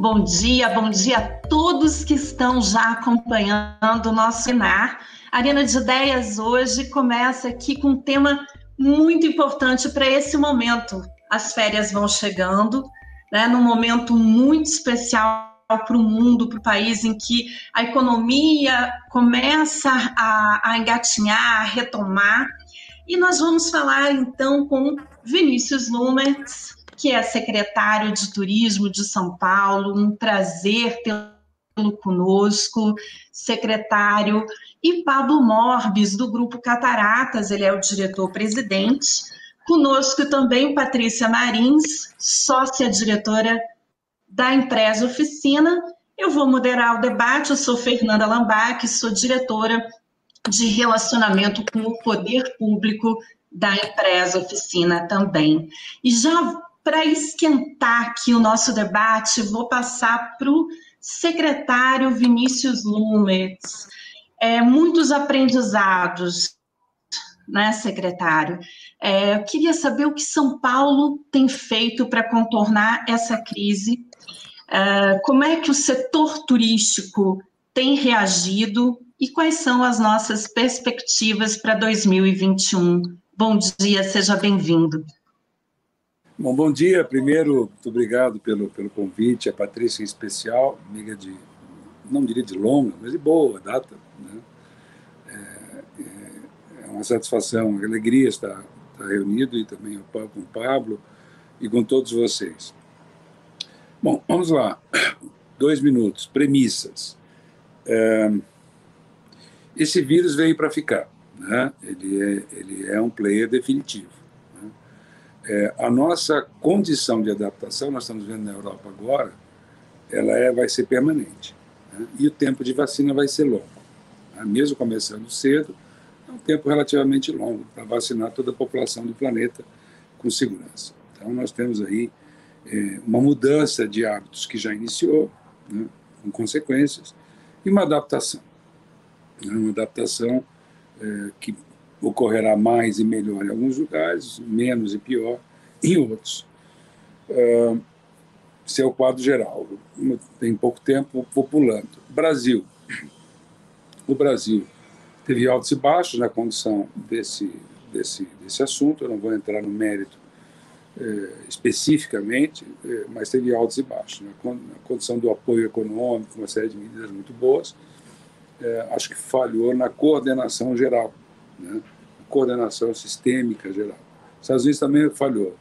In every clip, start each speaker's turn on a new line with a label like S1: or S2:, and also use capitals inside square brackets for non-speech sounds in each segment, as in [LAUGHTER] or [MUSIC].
S1: Bom dia, bom dia a todos que estão já acompanhando o nosso webinar. Arena de Ideias hoje começa aqui com um tema muito importante para esse momento. As férias vão chegando, né, num momento muito especial para o mundo, para o país, em que a economia começa a, a engatinhar, a retomar. E nós vamos falar então com Vinícius Lumertz, que é secretário de Turismo de São Paulo. Um prazer tê-lo conosco, secretário. E Pablo Morbes, do Grupo Cataratas, ele é o diretor-presidente. Conosco também Patrícia Marins, sócia-diretora da empresa Oficina. Eu vou moderar o debate. Eu sou Fernanda Lambac, sou diretora de relacionamento com o poder público da empresa Oficina também. E já para esquentar aqui o nosso debate, vou passar para o secretário Vinícius Lumetz. É, muitos aprendizados, né, secretário? É, eu queria saber o que São Paulo tem feito para contornar essa crise, é, como é que o setor turístico tem reagido e quais são as nossas perspectivas para 2021. Bom dia, seja bem-vindo.
S2: Bom, bom dia. Primeiro, muito obrigado pelo, pelo convite. A Patrícia, em especial, amiga de, não diria de longa, mas de boa data. Né? É, é, uma satisfação, uma alegria estar, estar reunido e também com o Pablo e com todos vocês. Bom, vamos lá. Dois minutos. Premissas. É, esse vírus veio para ficar. Né? Ele, é, ele é um player definitivo é, a nossa condição de adaptação, nós estamos vendo na Europa agora, ela é, vai ser permanente. Né? E o tempo de vacina vai ser longo. Né? Mesmo começando cedo, é um tempo relativamente longo para vacinar toda a população do planeta com segurança. Então, nós temos aí é, uma mudança de hábitos que já iniciou, né? com consequências, e uma adaptação. Né? Uma adaptação é, que ocorrerá mais e melhor em alguns lugares, menos e pior em outros. Uh, esse é o quadro geral. Tem pouco tempo, vou pulando. Brasil. O Brasil teve altos e baixos na condição desse, desse, desse assunto, eu não vou entrar no mérito eh, especificamente, eh, mas teve altos e baixos. Na, na, condição do apoio econômico, uma série de medidas muito boas, eh, acho que falhou na coordenação geral né? coordenação sistêmica geral. Os Estados Unidos também falhou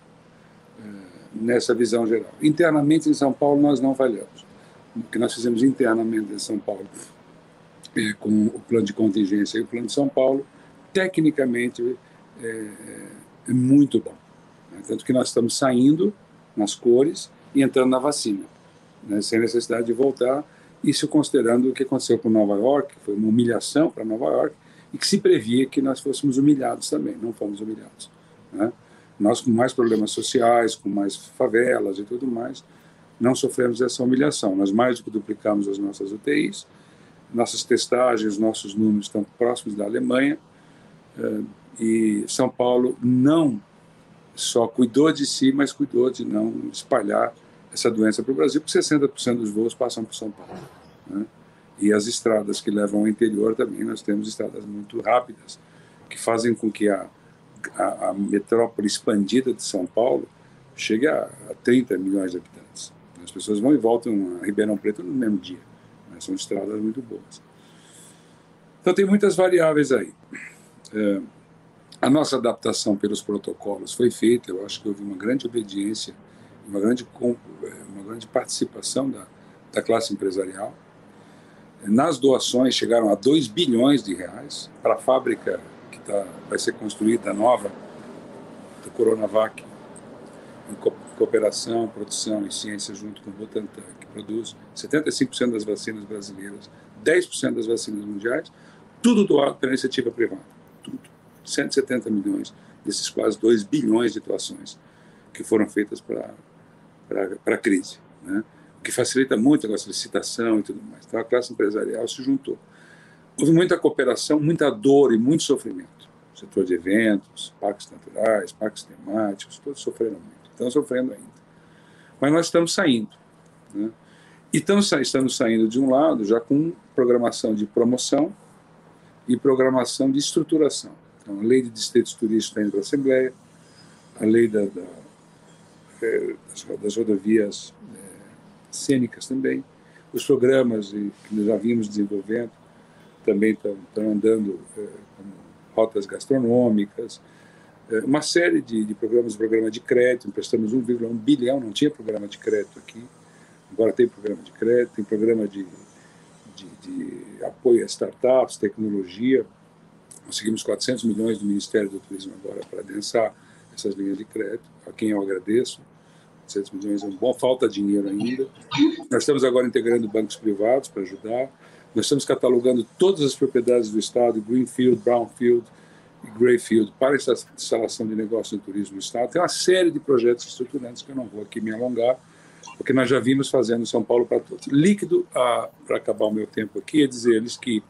S2: é, nessa visão geral. Internamente em São Paulo nós não falhamos. O que nós fizemos internamente em São Paulo, é, com o plano de contingência e o plano de São Paulo, tecnicamente é, é muito bom. Né? Tanto que nós estamos saindo nas cores e entrando na vacina, né? sem necessidade de voltar. Isso considerando o que aconteceu com Nova York, foi uma humilhação para Nova York, e que se previa que nós fôssemos humilhados também, não fomos humilhados. Né? Nós, com mais problemas sociais, com mais favelas e tudo mais, não sofremos essa humilhação. Nós mais do que duplicamos as nossas UTIs, nossas testagens, nossos números estão próximos da Alemanha, eh, e São Paulo não só cuidou de si, mas cuidou de não espalhar essa doença para o Brasil, porque 60% dos voos passam por São Paulo. Né? E as estradas que levam ao interior também, nós temos estradas muito rápidas, que fazem com que a, a, a metrópole expandida de São Paulo chegue a, a 30 milhões de habitantes. As pessoas vão e voltam a Ribeirão Preto no mesmo dia. São estradas muito boas. Então, tem muitas variáveis aí. É, a nossa adaptação pelos protocolos foi feita, eu acho que houve uma grande obediência, uma grande, é, uma grande participação da, da classe empresarial nas doações chegaram a 2 bilhões de reais para a fábrica que tá, vai ser construída nova do Coronavac, em cooperação, produção e ciência junto com o Butantan, que produz 75% das vacinas brasileiras, 10% das vacinas mundiais, tudo doado pela iniciativa privada. Tudo. 170 milhões desses quase 2 bilhões de doações que foram feitas para a crise. Né? Que facilita muito a nossa licitação e tudo mais. Então a classe empresarial se juntou. Houve muita cooperação, muita dor e muito sofrimento. O setor de eventos, parques naturais, parques temáticos, todos sofreram muito. Estão sofrendo ainda. Mas nós estamos saindo. Né? E estamos, estamos saindo de um lado já com programação de promoção e programação de estruturação. Então, a lei de distritos turísticos está indo para a Assembleia, a lei da, da, é, das rodovias cênicas também, os programas que nós já vimos desenvolvendo também estão, andando é, como rotas gastronômicas, é, uma série de, de programas, programa de crédito, emprestamos 1,1 bilhão, não tinha programa de crédito aqui, agora tem programa de crédito, tem programa de, de, de apoio a startups, tecnologia, conseguimos 400 milhões do Ministério do Turismo agora para adensar essas linhas de crédito, a quem eu agradeço, 400 milhões é um bom, falta dinheiro ainda. Nós estamos agora integrando bancos privados para ajudar, nós estamos catalogando todas as propriedades do Estado, Greenfield, Brownfield, e Greyfield para instalação de negócio no turismo no Estado. Tem uma série de projetos estruturantes que eu não vou aqui me alongar, porque nós já vimos fazendo São Paulo para todos. Líquido, ah, para acabar o meu tempo aqui, é dizer-lhes que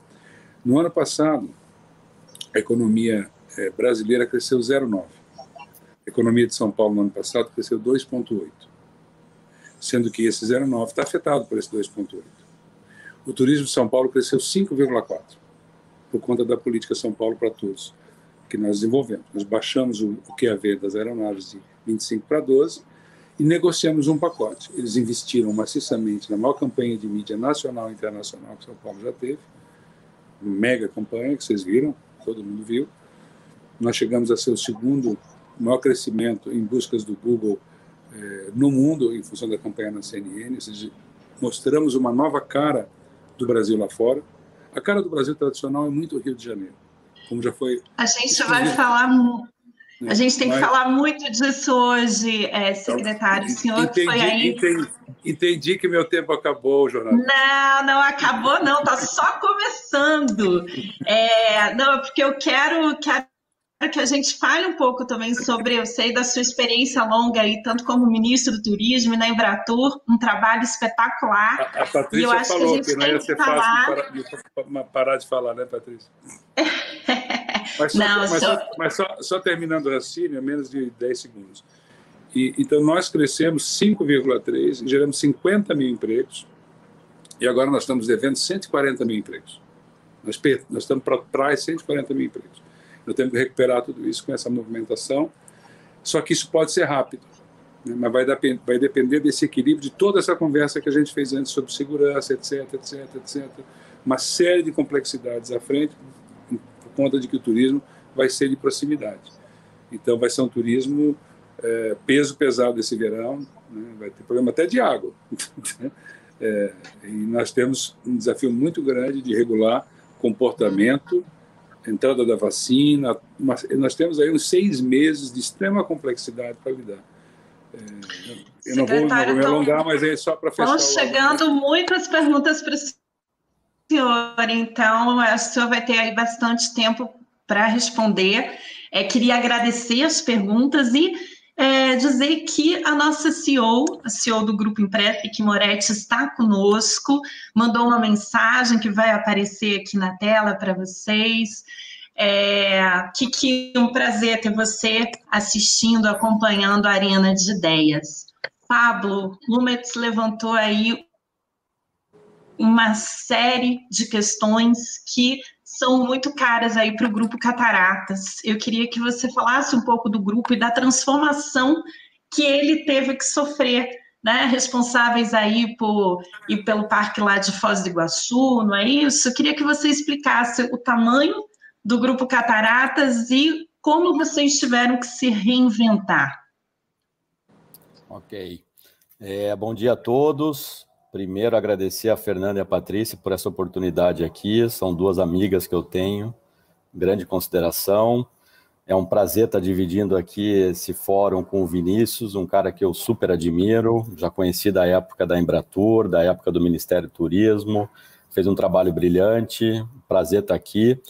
S2: no ano passado a economia eh, brasileira cresceu 0,9. A economia de São Paulo no ano passado cresceu 2,8, sendo que esse 0,9 está afetado por esse 2,8. O turismo de São Paulo cresceu 5,4 por conta da política São Paulo para todos que nós desenvolvemos. Nós baixamos o, QAV das aeronaves de 25 para 12 e negociamos um pacote. Eles investiram maciçamente na maior campanha de mídia nacional e internacional que São Paulo já teve, uma mega campanha que vocês viram, todo mundo viu. Nós chegamos a ser o segundo maior crescimento em buscas do Google eh, no mundo, em função da campanha na CNN, ou seja, mostramos uma nova cara do Brasil lá fora. A cara do Brasil tradicional é muito Rio de Janeiro como já foi.
S1: A gente vai falar. A gente tem que falar muito disso hoje, é, secretário. O senhor
S2: entendi,
S1: foi aí.
S2: Entendi, entendi, que meu tempo acabou, Jornal.
S1: Não, não acabou, não, está só começando. É, não, porque eu quero, quero que a gente fale um pouco também sobre, eu sei da sua experiência longa aí, tanto como ministro do Turismo e na Embratur, um trabalho espetacular.
S2: A, a Patrícia
S1: eu acho
S2: falou
S1: que, a gente
S2: que não ia ser
S1: falar...
S2: fácil parar, parar, de falar, né, Patrícia? [LAUGHS] mas só,
S1: não,
S2: mas,
S1: só...
S2: só, mas só, só terminando o raciocínio, menos de 10 segundos. E, então, nós crescemos 5,3%, geramos 50 mil empregos, e agora nós estamos devendo 140 mil empregos. Nós, nós estamos para trás 140 mil empregos. Nós temos que recuperar tudo isso com essa movimentação. Só que isso pode ser rápido, né? mas vai, vai depender desse equilíbrio de toda essa conversa que a gente fez antes sobre segurança, etc, etc, etc. Uma série de complexidades à frente, por conta de que o turismo vai ser de proximidade. Então, vai ser um turismo é, peso pesado esse verão, né? vai ter problema até de água. [LAUGHS] é, e nós temos um desafio muito grande de regular comportamento entrada da vacina, mas nós temos aí uns seis meses de extrema complexidade para lidar. É, eu não vou, não vou, me alongar, mas é só para fechar.
S1: Estão chegando muitas perguntas para o senhor, então que o senhor vai ter aí bastante tempo para responder. É, queria agradecer as perguntas e é, dizer que a nossa CEO, a CEO do Grupo Imprep, que Moretti, está conosco, mandou uma mensagem que vai aparecer aqui na tela para vocês. É, Kiki, um prazer ter você assistindo, acompanhando a Arena de Ideias. Pablo, Lumetz levantou aí uma série de questões que são muito caras aí para o grupo Cataratas. Eu queria que você falasse um pouco do grupo e da transformação que ele teve que sofrer, né? Responsáveis aí por e pelo parque lá de Foz do Iguaçu, não é isso? Eu queria que você explicasse o tamanho do grupo Cataratas e como vocês tiveram que se reinventar.
S3: Ok. É, bom dia a todos. Primeiro, agradecer a Fernanda e a Patrícia por essa oportunidade aqui. São duas amigas que eu tenho, grande consideração. É um prazer estar dividindo aqui esse fórum com o Vinícius, um cara que eu super admiro, já conheci da época da Embratur, da época do Ministério do Turismo, fez um trabalho brilhante, prazer estar aqui.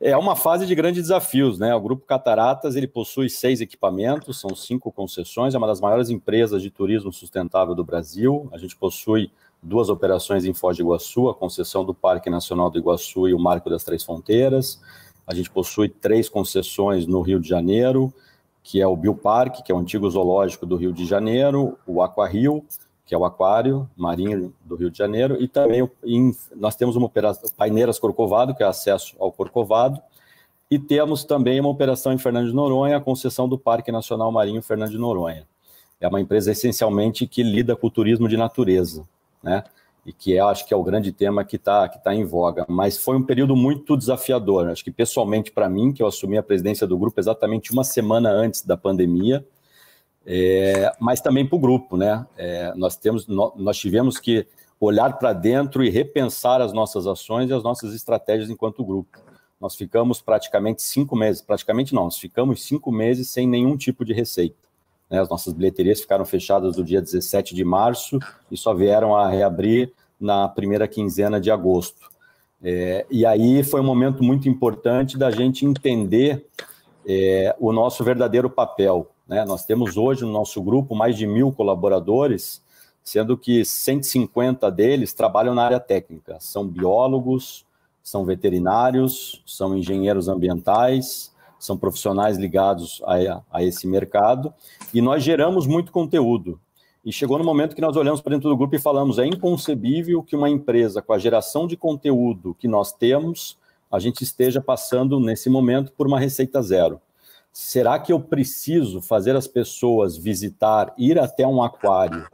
S3: É uma fase de grandes desafios, né? O Grupo Cataratas ele possui seis equipamentos, são cinco concessões, é uma das maiores empresas de turismo sustentável do Brasil. A gente possui duas operações em Foz do Iguaçu, a concessão do Parque Nacional do Iguaçu e o Marco das Três Fronteiras. A gente possui três concessões no Rio de Janeiro, que é o Bioparque, que é o antigo zoológico do Rio de Janeiro, o Aquario que é o Aquário Marinho do Rio de Janeiro, e também em, nós temos uma operação, Paineiras Corcovado, que é acesso ao Corcovado, e temos também uma operação em Fernando de Noronha, a concessão do Parque Nacional Marinho Fernando de Noronha. É uma empresa essencialmente que lida com o turismo de natureza, né? E que é, acho que é o grande tema que está que tá em voga. Mas foi um período muito desafiador. Acho que pessoalmente para mim, que eu assumi a presidência do grupo exatamente uma semana antes da pandemia, é, mas também para o grupo, né? É, nós, temos, nós tivemos que olhar para dentro e repensar as nossas ações e as nossas estratégias enquanto grupo. Nós ficamos praticamente cinco meses, praticamente não, nós ficamos cinco meses sem nenhum tipo de receita. Né? As nossas bilheterias ficaram fechadas no dia 17 de março e só vieram a reabrir na primeira quinzena de agosto. É, e aí foi um momento muito importante da gente entender é, o nosso verdadeiro papel, né? Nós temos hoje no nosso grupo mais de mil colaboradores, sendo que 150 deles trabalham na área técnica. São biólogos, são veterinários, são engenheiros ambientais, são profissionais ligados a, a esse mercado. E nós geramos muito conteúdo. E chegou no momento que nós olhamos para dentro do grupo e falamos: é inconcebível que uma empresa com a geração de conteúdo que nós temos, a gente esteja passando nesse momento por uma receita zero será que eu preciso fazer as pessoas visitar, ir até um aquário,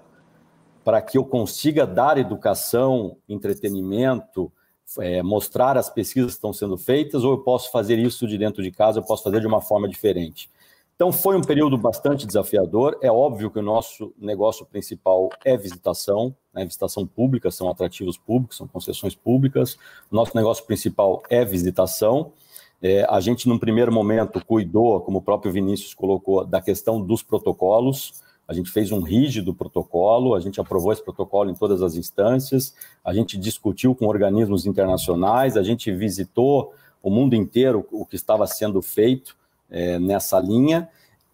S3: para que eu consiga dar educação, entretenimento, é, mostrar as pesquisas que estão sendo feitas, ou eu posso fazer isso de dentro de casa, eu posso fazer de uma forma diferente? Então, foi um período bastante desafiador. É óbvio que o nosso negócio principal é visitação, né? visitação pública, são atrativos públicos, são concessões públicas. Nosso negócio principal é visitação. É, a gente, num primeiro momento, cuidou, como o próprio Vinícius colocou, da questão dos protocolos. A gente fez um rígido protocolo, a gente aprovou esse protocolo em todas as instâncias, a gente discutiu com organismos internacionais, a gente visitou o mundo inteiro o que estava sendo feito é, nessa linha,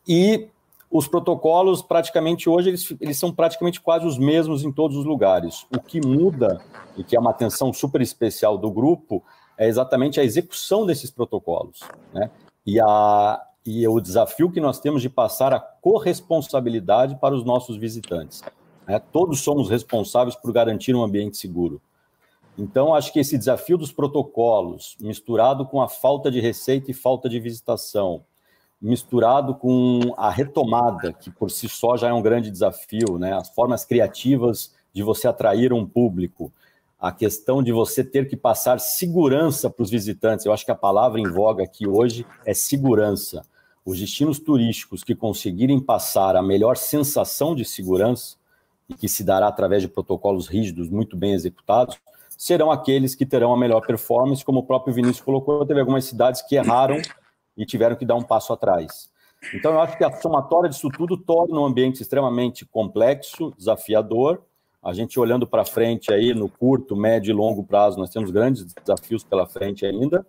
S3: e os protocolos, praticamente hoje, eles, eles são praticamente quase os mesmos em todos os lugares. O que muda, e que é uma atenção super especial do grupo, é exatamente a execução desses protocolos, né? E, a, e o desafio que nós temos de passar a corresponsabilidade para os nossos visitantes. Né? Todos somos responsáveis por garantir um ambiente seguro. Então, acho que esse desafio dos protocolos, misturado com a falta de receita e falta de visitação, misturado com a retomada, que por si só já é um grande desafio, né? as formas criativas de você atrair um público, a questão de você ter que passar segurança para os visitantes. Eu acho que a palavra em voga aqui hoje é segurança. Os destinos turísticos que conseguirem passar a melhor sensação de segurança, e que se dará através de protocolos rígidos muito bem executados, serão aqueles que terão a melhor performance, como o próprio Vinícius colocou, teve algumas cidades que erraram e tiveram que dar um passo atrás. Então, eu acho que a somatória disso tudo torna um ambiente extremamente complexo, desafiador, a gente olhando para frente aí no curto, médio e longo prazo, nós temos grandes desafios pela frente ainda,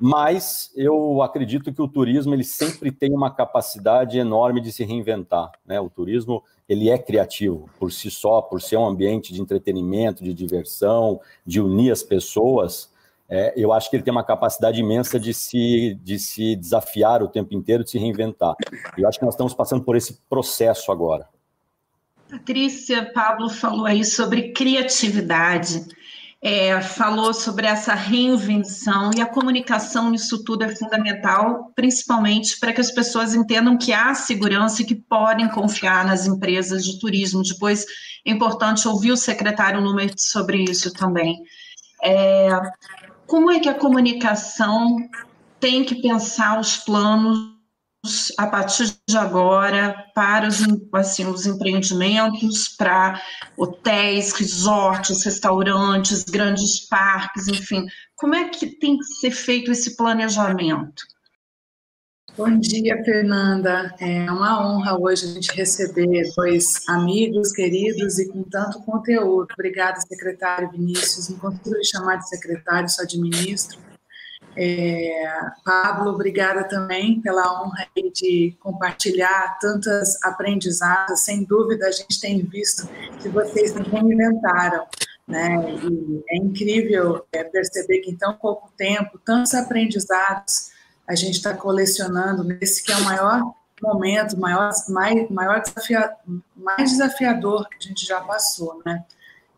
S3: mas eu acredito que o turismo ele sempre tem uma capacidade enorme de se reinventar, né? O turismo ele é criativo por si só, por ser um ambiente de entretenimento, de diversão, de unir as pessoas. É, eu acho que ele tem uma capacidade imensa de se, de se desafiar o tempo inteiro, de se reinventar. Eu acho que nós estamos passando por esse processo agora.
S1: Patrícia, Pablo falou aí sobre criatividade, é, falou sobre essa reinvenção e a comunicação nisso tudo é fundamental, principalmente para que as pessoas entendam que há segurança e que podem confiar nas empresas de turismo. Depois é importante ouvir o secretário Lumer sobre isso também. É, como é que a comunicação tem que pensar os planos a partir de agora para os, assim, os empreendimentos, para hotéis, resorts, restaurantes, grandes parques, enfim. Como é que tem que ser feito esse planejamento?
S4: Bom dia, Fernanda. É uma honra hoje a gente receber dois amigos queridos e com tanto conteúdo. Obrigada, secretário Vinícius. Não consigo chamar de secretário, só de ministro. É, Pablo, obrigada também pela honra de compartilhar tantas aprendizados. Sem dúvida, a gente tem visto que vocês se reinventaram. Né? E é incrível é, perceber que em tão pouco tempo, tantos aprendizados a gente está colecionando nesse que é o maior momento maior, mais, maior desafia, mais desafiador que a gente já passou, né?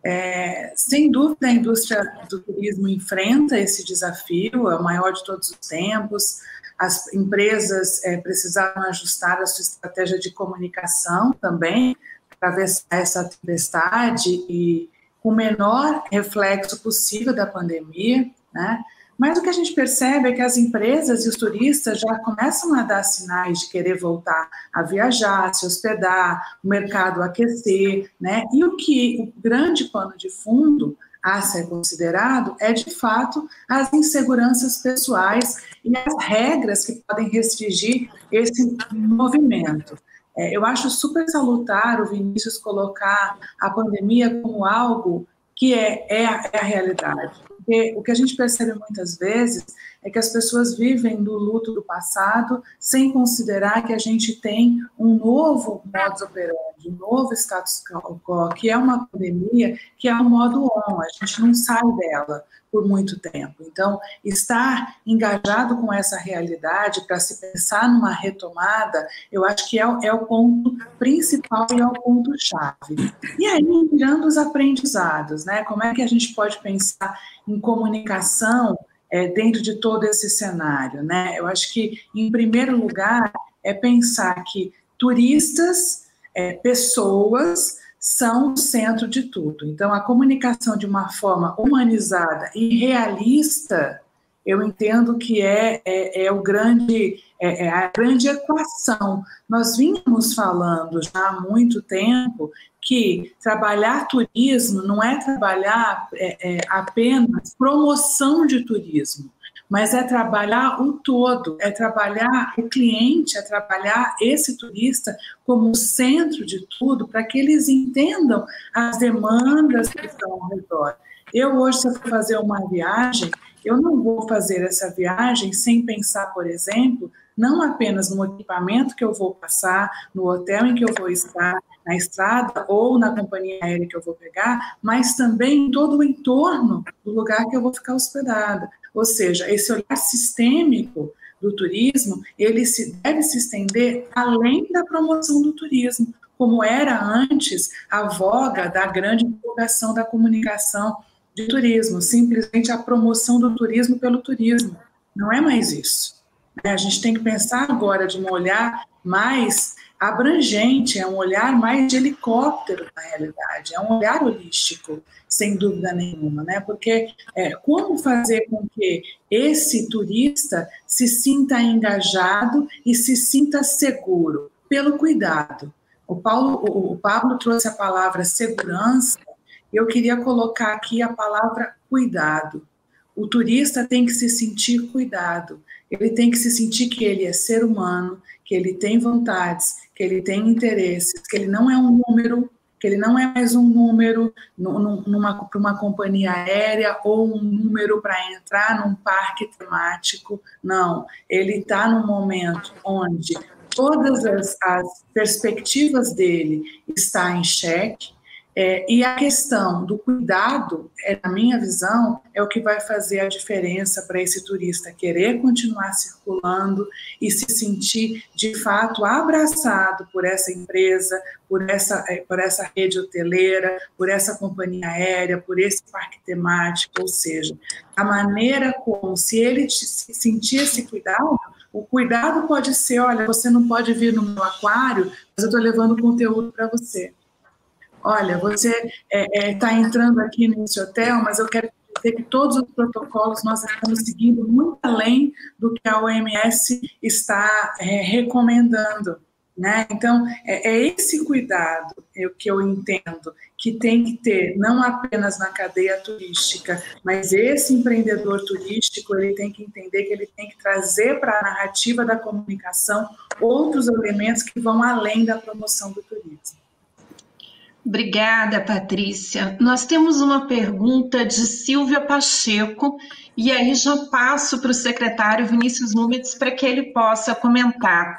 S4: É, sem dúvida, a indústria do turismo enfrenta esse desafio, é o maior de todos os tempos. As empresas é, precisaram ajustar a sua estratégia de comunicação também, atravessar essa tempestade e com o menor reflexo possível da pandemia, né? Mas o que a gente percebe é que as empresas e os turistas já começam a dar sinais de querer voltar a viajar, se hospedar, o mercado aquecer, né? E o que o grande pano de fundo a ser considerado é, de fato, as inseguranças pessoais e as regras que podem restringir esse movimento. É, eu acho super salutar o Vinícius colocar a pandemia como algo que é, é, a, é a realidade. Porque o que a gente percebe muitas vezes é que as pessoas vivem do luto do passado sem considerar que a gente tem um novo modus operandi, um novo status quo, que é uma pandemia, que é o modo on, a gente não sai dela por muito tempo. Então, estar engajado com essa realidade para se pensar numa retomada, eu acho que é, é o ponto principal e é o ponto-chave. E aí, mirando os aprendizados, né? Como é que a gente pode pensar em comunicação é, dentro de todo esse cenário, né? Eu acho que, em primeiro lugar, é pensar que turistas, é, pessoas, são o centro de tudo. Então, a comunicação de uma forma humanizada e realista, eu entendo que é, é, é o grande, é, é, a grande equação. Nós vínhamos falando já há muito tempo que trabalhar turismo não é trabalhar é, é apenas promoção de turismo mas é trabalhar o todo, é trabalhar o cliente, é trabalhar esse turista como centro de tudo, para que eles entendam as demandas que estão ao redor. Eu hoje, se eu for fazer uma viagem, eu não vou fazer essa viagem sem pensar, por exemplo, não apenas no equipamento que eu vou passar, no hotel em que eu vou estar, na estrada ou na companhia aérea que eu vou pegar, mas também todo o entorno do lugar que eu vou ficar hospedada. Ou seja, esse olhar sistêmico do turismo, ele se, deve se estender além da promoção do turismo, como era antes a voga da grande divulgação da comunicação de turismo, simplesmente a promoção do turismo pelo turismo. Não é mais isso. Né? A gente tem que pensar agora de um olhar mais abrangente, é um olhar mais de helicóptero na realidade, é um olhar holístico, sem dúvida nenhuma, né? Porque é, como fazer com que esse turista se sinta engajado e se sinta seguro pelo cuidado. O Paulo, o, o Pablo trouxe a palavra segurança. Eu queria colocar aqui a palavra cuidado. O turista tem que se sentir cuidado. Ele tem que se sentir que ele é ser humano, que ele tem vontades, que ele tem interesses, que ele não é um número, que ele não é mais um número para uma companhia aérea ou um número para entrar num parque temático. Não, ele está no momento onde todas as, as perspectivas dele estão em xeque, é, e a questão do cuidado, é, na minha visão, é o que vai fazer a diferença para esse turista querer continuar circulando e se sentir de fato abraçado por essa empresa, por essa, é, por essa rede hoteleira, por essa companhia aérea, por esse parque temático, ou seja, a maneira como, se ele se sentir esse cuidado, o cuidado pode ser: olha, você não pode vir no meu aquário, mas eu estou levando conteúdo para você olha, você está é, é, tá entrando aqui nesse hotel, mas eu quero dizer que todos os protocolos nós estamos seguindo muito além do que a OMS está é, recomendando. Né? Então, é, é esse cuidado é o que eu entendo que tem que ter, não apenas na cadeia turística, mas esse empreendedor turístico, ele tem que entender que ele tem que trazer para a narrativa da comunicação outros elementos que vão além da promoção do turismo.
S1: Obrigada, Patrícia. Nós temos uma pergunta de Silvia Pacheco, e aí já passo para o secretário Vinícius Nunes para que ele possa comentar.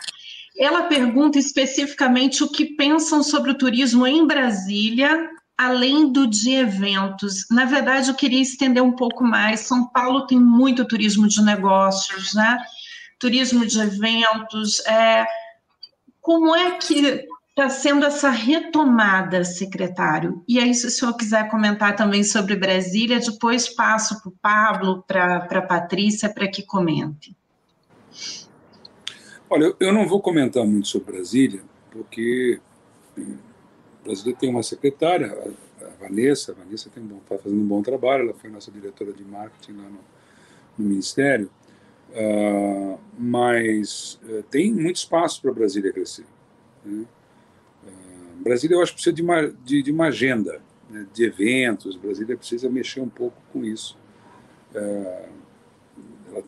S1: Ela pergunta especificamente o que pensam sobre o turismo em Brasília, além do de eventos. Na verdade, eu queria estender um pouco mais. São Paulo tem muito turismo de negócios, né? Turismo de eventos, é, Como é que está sendo essa retomada, secretário? E aí, se o senhor quiser comentar também sobre Brasília, depois passo para o Pablo, para a Patrícia, para que comente.
S2: Olha, eu não vou comentar muito sobre Brasília, porque Brasília tem uma secretária, a Vanessa, a Vanessa está fazendo um bom trabalho, ela foi nossa diretora de marketing lá no, no Ministério, uh, mas uh, tem muito espaço para Brasília crescer. Né? Brasília, eu acho que precisa de uma, de, de uma agenda né, de eventos, Brasília precisa mexer um pouco com isso.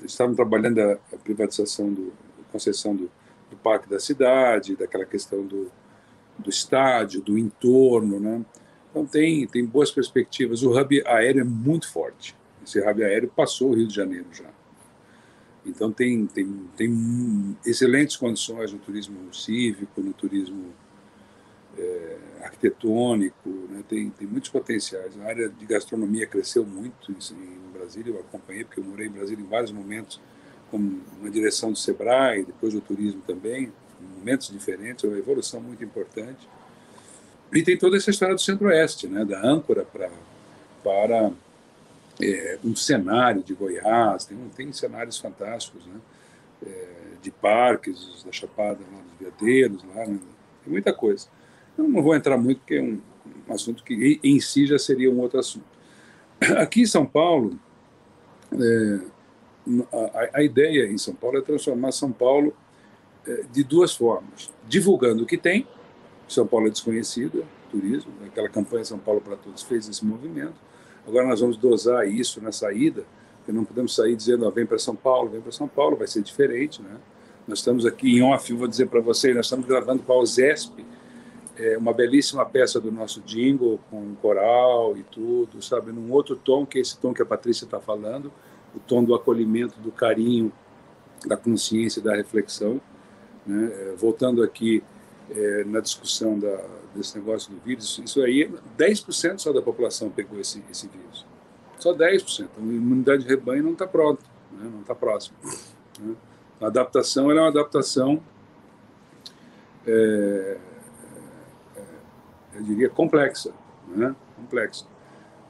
S2: estavam trabalhando a, a privatização do a concessão do, do parque da cidade, daquela questão do, do estádio, do entorno, né? Então tem, tem boas perspectivas. O hub aéreo é muito forte. Esse hub aéreo passou o Rio de Janeiro já. Então tem, tem, tem excelentes condições no turismo cívico, no turismo é, arquitetônico, né? tem, tem muitos potenciais. A área de gastronomia cresceu muito em Brasília, eu acompanhei, porque eu morei em Brasília em vários momentos, com uma direção do SEBRAE, depois do turismo também, em momentos diferentes, é uma evolução muito importante. E tem toda essa história do Centro-Oeste, né, da âncora pra, para é, um cenário de Goiás, tem, tem cenários fantásticos, né, é, de parques, da Chapada, lá dos Veadeiros, lá, né, tem muita coisa. Eu não vou entrar muito, porque é um, assunto que em si já seria um outro assunto. Aqui em São Paulo, é, a, a, ideia em São Paulo é transformar São Paulo é, de duas formas: divulgando o que tem, são Paulo é desconhecida, turismo, aquela campanha São Paulo para Todos fez esse movimento. Agora nós vamos dosar isso na saída, porque não podemos sair dizendo, ah, vem para São Paulo, vem para São Paulo, vai ser diferente, né? Nós estamos aqui em off, vou dizer para vocês, nós estamos gravando para o ZESP, é uma belíssima peça do nosso jingle, com coral e tudo, sabe, num outro tom, que é esse tom que a Patrícia está falando, o tom do acolhimento, do carinho, da consciência, da reflexão. Né? É, voltando aqui é, na discussão da, desse negócio do vírus, isso aí, 10% só da população pegou esse, esse vírus. Só 10%. Então, a imunidade de rebanho não está pronta, né? não está próxima. Né? A adaptação é uma adaptação, é, eu diria, complexa. Né? complexa.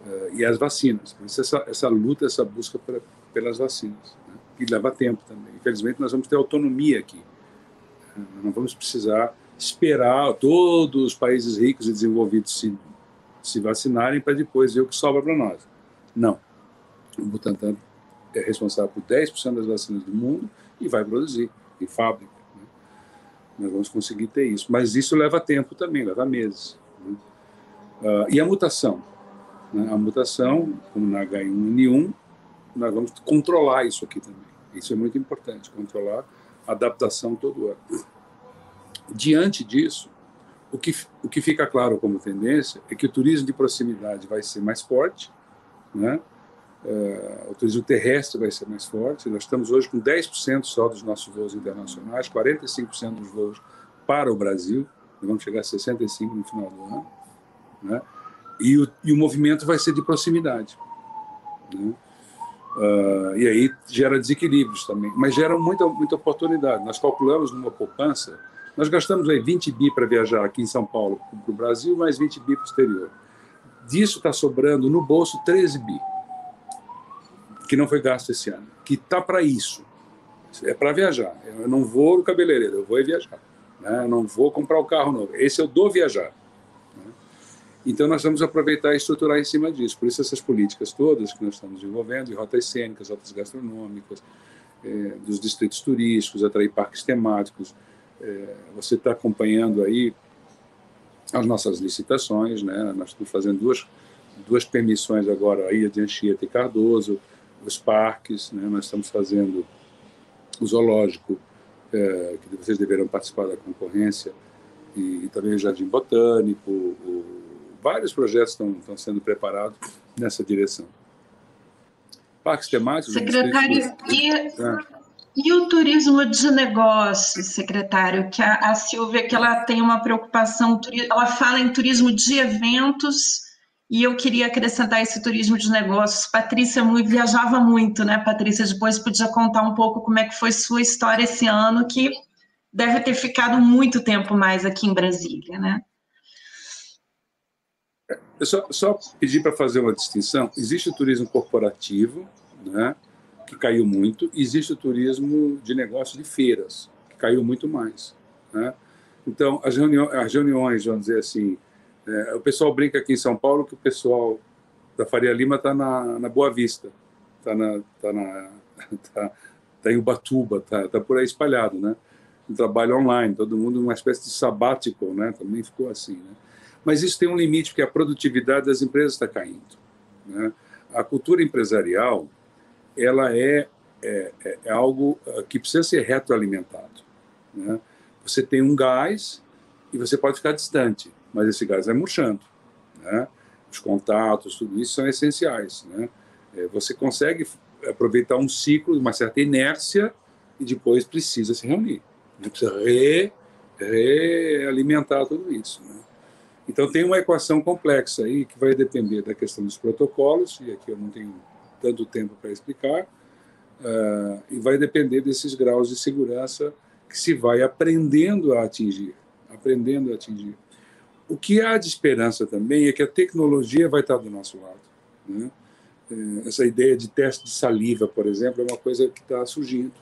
S2: É, e as vacinas. Essa, essa luta, essa busca pra, pelas vacinas. Né? Que leva tempo também. Infelizmente, nós vamos ter autonomia aqui. Né? Não vamos precisar esperar todos os países ricos e desenvolvidos se, se vacinarem para depois ver o que sobra para nós. Não. O Butantan é responsável por 10% das vacinas do mundo e vai produzir em fábrica. Né? Nós vamos conseguir ter isso. Mas isso leva tempo também, leva meses. Né? Uh, e a mutação? Né? A mutação, como na H1N1, nós vamos controlar isso aqui também. Isso é muito importante, controlar a adaptação todo ano. Diante disso, o que, o que fica claro como tendência é que o turismo de proximidade vai ser mais forte, né? Uh, o turismo terrestre vai ser mais forte. Nós estamos hoje com 10% só dos nossos voos internacionais, 45% dos voos para o Brasil, vamos chegar a 65% no final do ano. Né? E, o, e o movimento vai ser de proximidade. Né? Uh, e aí gera desequilíbrios também, mas gera muita, muita oportunidade. Nós calculamos numa poupança nós gastamos aí 20 bi para viajar aqui em São Paulo para o Brasil, mais 20 bi para o exterior. Disso está sobrando no bolso 13 bi, que não foi gasto esse ano, que está para isso. É para viajar. Eu não vou no cabeleireiro, eu vou é viajar. Né? Não vou comprar o carro novo. Esse eu dou viajar. Né? Então, nós vamos aproveitar e estruturar em cima disso. Por isso, essas políticas todas que nós estamos desenvolvendo, de rotas cênicas, rotas gastronômicas, é, dos distritos turísticos, atrair parques temáticos, é, você está acompanhando aí as nossas licitações, né? Nós estamos fazendo duas, duas permissões agora, a Ilha de Anchieta e Cardoso, os parques, né? Nós estamos fazendo o zoológico, é, que vocês deverão participar da concorrência, e, e também o Jardim Botânico, o, vários projetos estão, sendo preparados nessa direção. Parques temáticos...
S1: Secretário, e... E o turismo de negócios, secretário, que a, a Silvia que ela tem uma preocupação, ela fala em turismo de eventos, e eu queria acrescentar esse turismo de negócios. Patrícia viajava muito, né, Patrícia? Depois podia contar um pouco como é que foi sua história esse ano, que deve ter ficado muito tempo mais aqui em Brasília, né?
S2: Eu só, só pedir para fazer uma distinção. Existe o turismo corporativo, né, que caiu muito, e existe o turismo de negócio de feiras, que caiu muito mais. Né? Então, as, reuniões, as reuniões, vamos dizer assim, é, o pessoal brinca aqui em São Paulo que o pessoal da Faria Lima está na, na Boa Vista, está na, tá na, [LAUGHS] tá, tá em Ubatuba, está tá por aí espalhado, né? Um trabalho online, todo mundo uma espécie de sabático, né? Também ficou assim, né? Mas isso tem um limite, porque a produtividade das empresas está caindo. Né? A cultura empresarial ela é, é, é, é algo ah, que precisa ser retroalimentado. Né? Você tem um gás e você pode ficar distante, mas esse gás vai murchando. Né? Os contatos, tudo isso são essenciais. Né? É, você consegue aproveitar um ciclo, uma certa inércia, e depois precisa se reunir. Precisa re, realimentar tudo isso. Né? Então, tem uma equação complexa aí que vai depender da questão dos protocolos, e aqui eu não tenho tanto tempo para explicar, uh, e vai depender desses graus de segurança que se vai aprendendo a atingir. Aprendendo a atingir. O que há de esperança também é que a tecnologia vai estar do nosso lado. Né? Eh, essa ideia de teste de saliva, por exemplo, é uma coisa que está surgindo.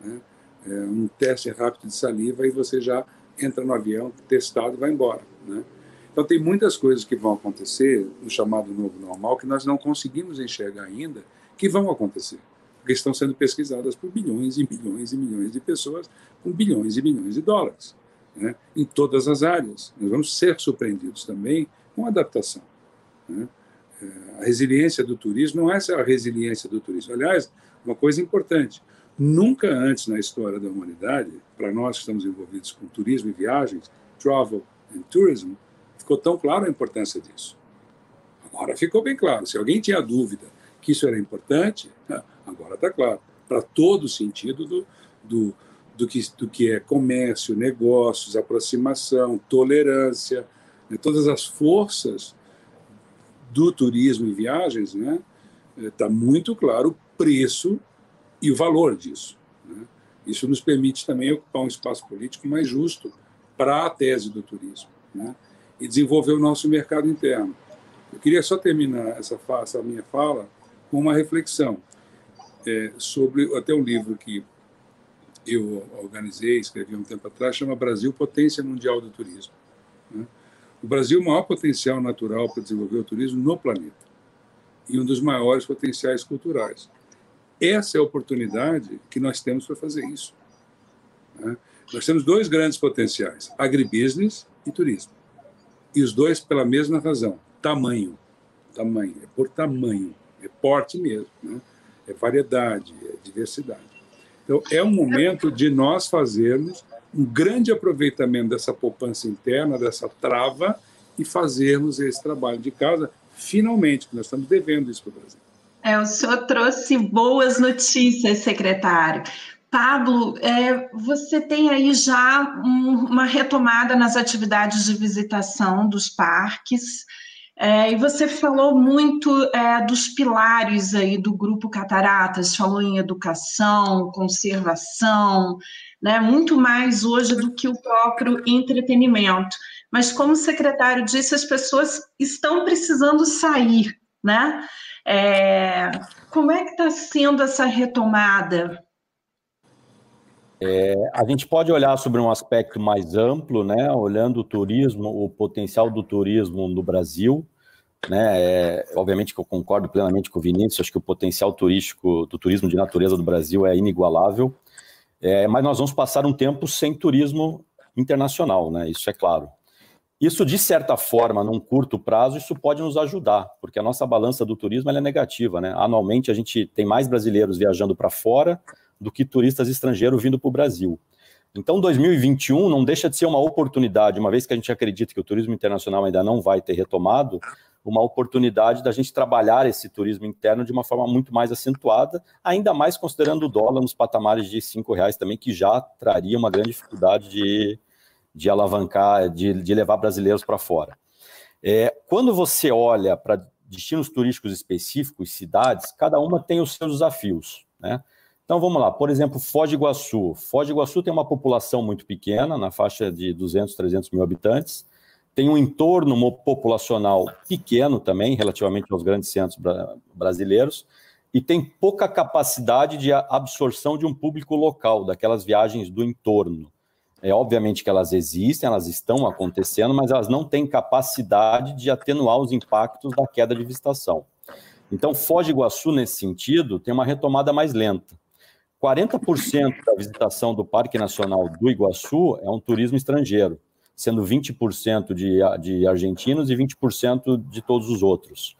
S2: Né? É um teste rápido de saliva e você já entra no avião, testado e vai embora. Né? Então, tem muitas coisas que vão acontecer no chamado novo normal que nós não conseguimos enxergar ainda que vão acontecer, porque estão sendo pesquisadas por bilhões e milhões e milhões de pessoas com bilhões e milhões de dólares, né? em todas as áreas. Nós vamos ser surpreendidos também com adaptação. Né? É, a resiliência do turismo não é só a resiliência do turismo. Aliás, uma coisa importante: nunca antes na história da humanidade, para nós que estamos envolvidos com turismo e viagens, travel and tourism, ficou tão claro a importância disso. Agora ficou bem claro. Se alguém tinha dúvida que isso era importante, [LAUGHS] agora está claro. Para todo o sentido do, do, do, que, do que é comércio, negócios, aproximação, tolerância, né, todas as forças do turismo e viagens, né, está muito claro o preço e o valor disso. Né? Isso nos permite também ocupar um espaço político mais justo para a tese do turismo. Né? e desenvolver o nosso mercado interno. Eu queria só terminar essa, essa minha fala com uma reflexão é, sobre até um livro que eu organizei, escrevi um tempo atrás, chama Brasil Potência Mundial do Turismo. Né? O Brasil é o maior potencial natural para desenvolver o turismo no planeta e um dos maiores potenciais culturais. Essa é a oportunidade que nós temos para fazer isso. Né? Nós temos dois grandes potenciais: agribusiness e turismo. E os dois pela mesma razão: tamanho. Tamanho. É por tamanho. É porte mesmo. Né? É variedade, é diversidade. Então, é um momento de nós fazermos um grande aproveitamento dessa poupança interna, dessa trava, e fazermos esse trabalho de casa, finalmente, que nós estamos devendo isso para o Brasil.
S1: É, o senhor trouxe boas notícias, secretário. Pablo, é, você tem aí já um, uma retomada nas atividades de visitação dos parques, é, e você falou muito é, dos pilares aí do Grupo Cataratas, falou em educação, conservação, né, muito mais hoje do que o próprio entretenimento. Mas, como o secretário disse, as pessoas estão precisando sair, né? É, como é que está sendo essa retomada?
S3: É, a gente pode olhar sobre um aspecto mais amplo, né, olhando o turismo, o potencial do turismo no Brasil. Né, é, obviamente que eu concordo plenamente com o Vinícius, acho que o potencial turístico do turismo de natureza do Brasil é inigualável, é, mas nós vamos passar um tempo sem turismo internacional, né, isso é claro. Isso, de certa forma, num curto prazo, isso pode nos ajudar, porque a nossa balança do turismo é negativa. Né? Anualmente, a gente tem mais brasileiros viajando para fora do que turistas estrangeiros vindo para o Brasil. Então, 2021 não deixa de ser uma oportunidade, uma vez que a gente acredita que o turismo internacional ainda não vai ter retomado, uma oportunidade da gente trabalhar esse turismo interno de uma forma muito mais acentuada, ainda mais considerando o dólar nos patamares de cinco reais também, que já traria uma grande dificuldade de, de alavancar, de, de levar brasileiros para fora. É, quando você olha para destinos turísticos específicos, cidades, cada uma tem os seus desafios, né? Então vamos lá, por exemplo, Foz do Iguaçu. Foz do Iguaçu tem uma população muito pequena, na faixa de 200, 300 mil habitantes, tem um entorno populacional pequeno também, relativamente aos grandes centros brasileiros, e tem pouca capacidade de absorção de um público local, daquelas viagens do entorno. É obviamente que elas existem, elas estão acontecendo, mas elas não têm capacidade de atenuar os impactos da queda de visitação. Então, Foz do Iguaçu, nesse sentido, tem uma retomada mais lenta. 40% da visitação do Parque Nacional do Iguaçu é um turismo estrangeiro, sendo 20% de, de argentinos e 20% de todos os outros.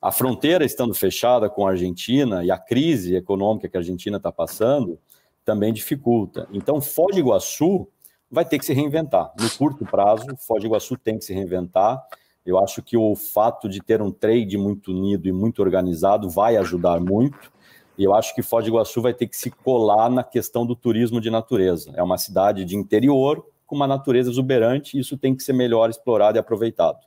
S3: A fronteira estando fechada com a Argentina e a crise econômica que a Argentina está passando também dificulta. Então, Foz do Iguaçu vai ter que se reinventar. No curto prazo, Foz do Iguaçu tem que se reinventar. Eu acho que o fato de ter um trade muito unido e muito organizado vai ajudar muito. E eu acho que Foz do Iguaçu vai ter que se colar na questão do turismo de natureza. É uma cidade de interior com uma natureza exuberante isso tem que ser melhor explorado e aproveitado.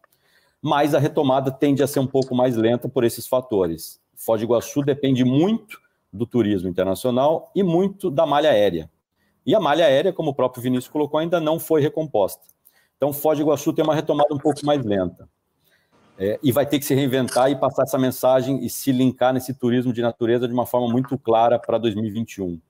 S3: Mas a retomada tende a ser um pouco mais lenta por esses fatores. Foz do Iguaçu depende muito do turismo internacional e muito da malha aérea. E a malha aérea, como o próprio Vinícius colocou, ainda não foi recomposta. Então, Foz do Iguaçu tem uma retomada um pouco mais lenta. É, e vai ter que se reinventar e passar essa mensagem e se linkar nesse turismo de natureza de uma forma muito clara para 2021.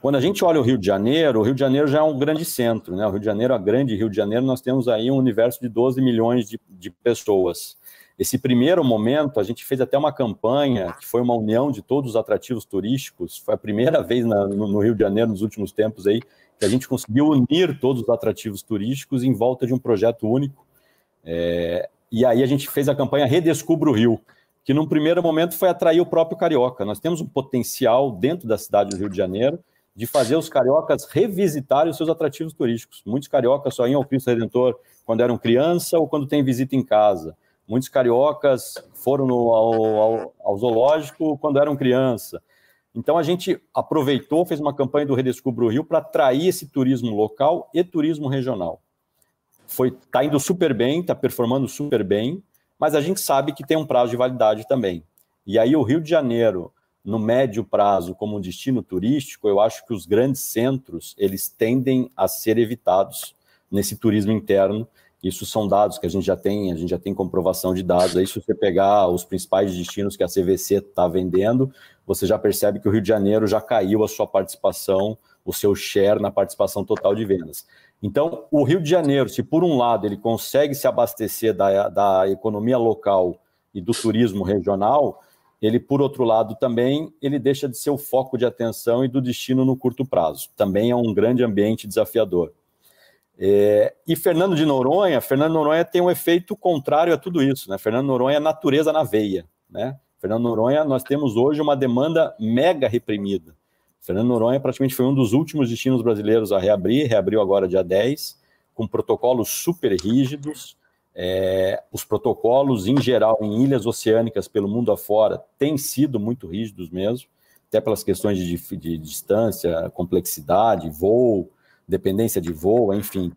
S3: Quando a gente olha o Rio de Janeiro, o Rio de Janeiro já é um grande centro, né? O Rio de Janeiro, a grande Rio de Janeiro, nós temos aí um universo de 12 milhões de, de pessoas. Esse primeiro momento, a gente fez até uma campanha, que foi uma união de todos os atrativos turísticos, foi a primeira vez na, no, no Rio de Janeiro, nos últimos tempos aí, que a gente conseguiu unir todos os atrativos turísticos em volta de um projeto único. É, e aí a gente fez a campanha Redescubra o Rio, que num primeiro momento foi atrair o próprio carioca. Nós temos um potencial dentro da cidade do Rio de Janeiro de fazer os cariocas revisitarem os seus atrativos turísticos. Muitos cariocas só iam ao Cristo Redentor quando eram criança ou quando tem visita em casa. Muitos cariocas foram no, ao, ao, ao zoológico quando eram criança. Então a gente aproveitou, fez uma campanha do Redescubra o Rio para atrair esse turismo local e turismo regional foi tá indo super bem, está performando super bem, mas a gente sabe que tem um prazo de validade também. E aí o Rio de Janeiro, no médio prazo, como um destino turístico, eu acho que os grandes centros eles tendem a ser evitados nesse turismo interno. Isso são dados que a gente já tem, a gente já tem comprovação de dados. Aí, se você pegar os principais destinos que a CVC está vendendo, você já percebe que o Rio de Janeiro já caiu a sua participação, o seu share na participação total de vendas. Então, o Rio de Janeiro, se por um lado ele consegue se abastecer da, da economia local e do turismo regional, ele, por outro lado, também ele deixa de ser o foco de atenção e do destino no curto prazo. Também é um grande ambiente desafiador. É, e Fernando de Noronha, Fernando Noronha tem um efeito contrário a tudo isso. Né? Fernando Noronha é natureza na veia. Né? Fernando Noronha, nós temos hoje uma demanda mega reprimida. Fernando Noronha praticamente foi um dos últimos destinos brasileiros a reabrir, reabriu agora dia 10, com protocolos super rígidos. É, os protocolos, em geral, em ilhas oceânicas pelo mundo afora, têm sido muito rígidos mesmo, até pelas questões de, de, distância, complexidade, voo, dependência de voo, enfim.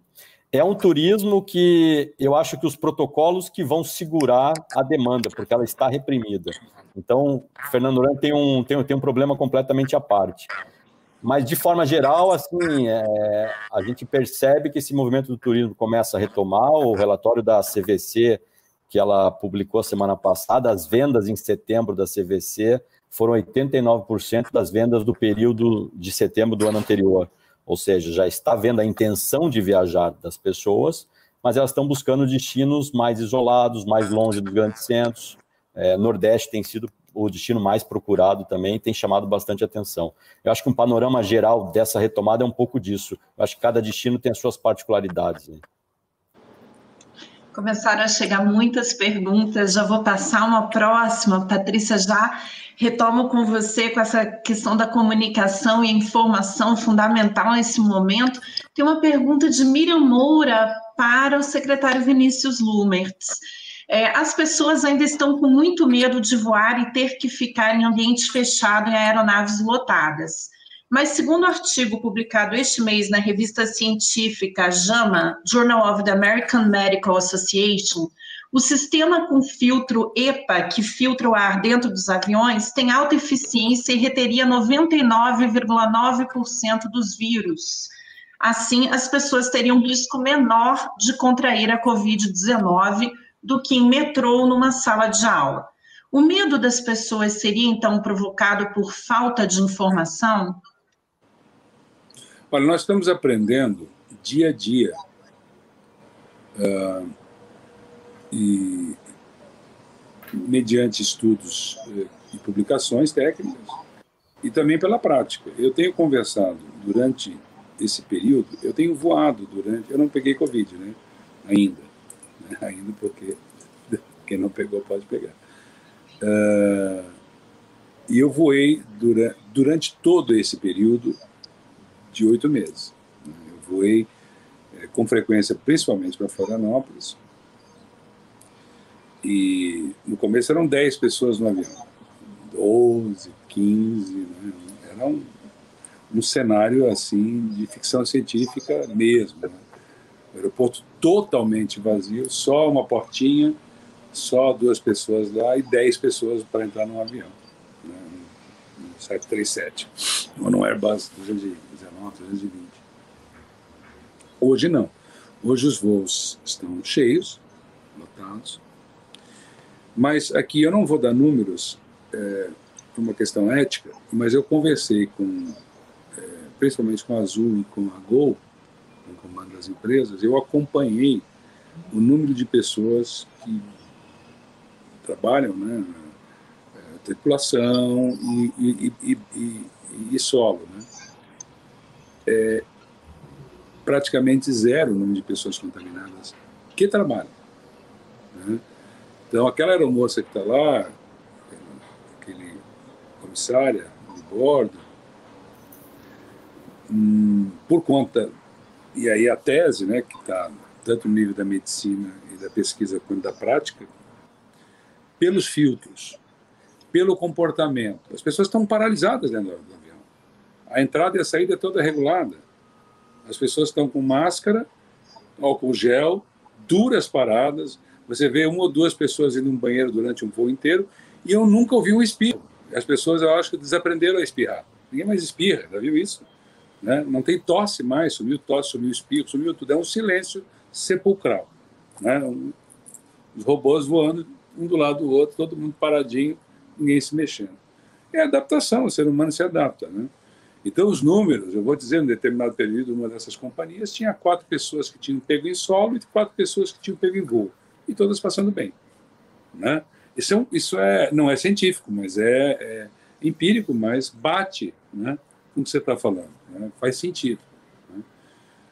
S3: É um turismo que eu acho que os protocolos que vão segurar a demanda, porque ela está reprimida. Então, Fernando Noronha tem um, tem, tem um problema completamente à parte. Mas, de forma geral, assim, é, a gente percebe que esse movimento do turismo começa a retomar. O relatório da CVC, que ela publicou semana passada, as vendas em setembro da CVC foram 89% das vendas do período de setembro do ano anterior ou seja, já está vendo a intenção de viajar das pessoas, mas elas estão buscando destinos mais isolados, mais longe dos grandes centros. É, Nordeste tem sido o destino mais procurado também, tem chamado bastante atenção. Eu acho que um panorama geral dessa retomada é um pouco disso. Eu acho que cada destino tem as suas particularidades. Né?
S1: Começaram a chegar muitas perguntas, já vou passar uma próxima. Patrícia, já retomo com você com essa questão da comunicação e informação fundamental nesse momento. Tem uma pergunta de Miriam Moura para o secretário Vinícius Lumertz. É, as pessoas ainda estão com muito medo de voar e ter que ficar em ambiente fechado em aeronaves lotadas. Mas, segundo o artigo publicado este mês na revista científica JAMA, Journal of the American Medical Association, O sistema com filtro EPA, que filtra o ar dentro dos aviões, tem alta eficiência e reteria 99,9% dos vírus. Assim, as pessoas teriam um risco menor de contrair a Covid-19 do que em metrô ou numa sala de aula. O medo das pessoas seria, então, provocado por falta de informação?
S2: Olha, nós estamos aprendendo dia a dia. Uh, e mediante estudos uh, e publicações técnicas e também pela prática. Eu tenho conversado durante esse período, eu tenho voado durante. Eu não peguei Covid, né? Ainda. Né? [LAUGHS] Ainda porque [LAUGHS] quem não pegou pode pegar. Uh, e eu voei durante, todo esse período de oito meses. Eu voei é, com frequência, principalmente para Florianópolis. E no começo eram 10 pessoas no avião, 12, 15, né? era um, um cenário assim de ficção científica mesmo. Né? O aeroporto totalmente vazio, só uma portinha, só duas pessoas lá e 10 pessoas para entrar no avião. Né? Um 737, ou no Airbus 219, 220. Hoje não. Hoje os voos estão cheios, lotados. Mas aqui eu não vou dar números é, por uma questão ética, mas eu conversei com principalmente com a Azul e com a Gol, comando das empresas, eu acompanhei o número de pessoas que trabalham né, na tripulação e, e, e, e, e solo. Né? É, praticamente zero o número de pessoas contaminadas que trabalham. Né? Então, aquela aeromoça que está lá, aquele comissária de bordo, hum, por conta, e aí a tese, né, que está tanto no nível da medicina e da pesquisa quanto da prática, pelos filtros, pelo comportamento. As pessoas estão paralisadas dentro do avião. A entrada e a saída é toda regulada. As pessoas estão com máscara, álcool gel, duras paradas. Você vê uma ou duas pessoas indo no banheiro durante um voo inteiro e eu nunca ouvi um espirro. As pessoas, eu acho desaprenderam a espirrar. Ninguém mais espirra, já viu isso? Né? Não tem tosse mais, sumiu tosse, sumiu espirro, sumiu tudo. É um silêncio sepulcral. Né? Um, os robôs voando um do lado do outro, todo mundo paradinho, ninguém se mexendo. É adaptação, o ser humano se adapta. Né? Então, os números, eu vou dizer, em determinado período, uma dessas companhias tinha quatro pessoas que tinham pego em solo e quatro pessoas que tinham pego em voo, e todas passando bem. Né? Isso, é, isso é, não é científico, mas é, é empírico, mas bate né, com o que você está falando. Né? Faz sentido. Né?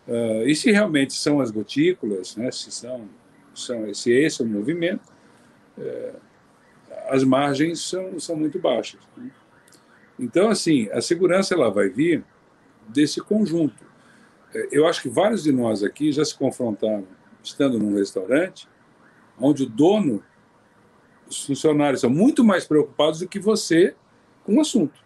S2: Uh, e se realmente são as gotículas, né? se, são, são, se esse é o movimento, é, as margens são, são muito baixas. Né? Então, assim, a segurança ela vai vir desse conjunto. É, eu acho que vários de nós aqui já se confrontaram estando num restaurante onde o dono, os funcionários são muito mais preocupados do que você com o assunto.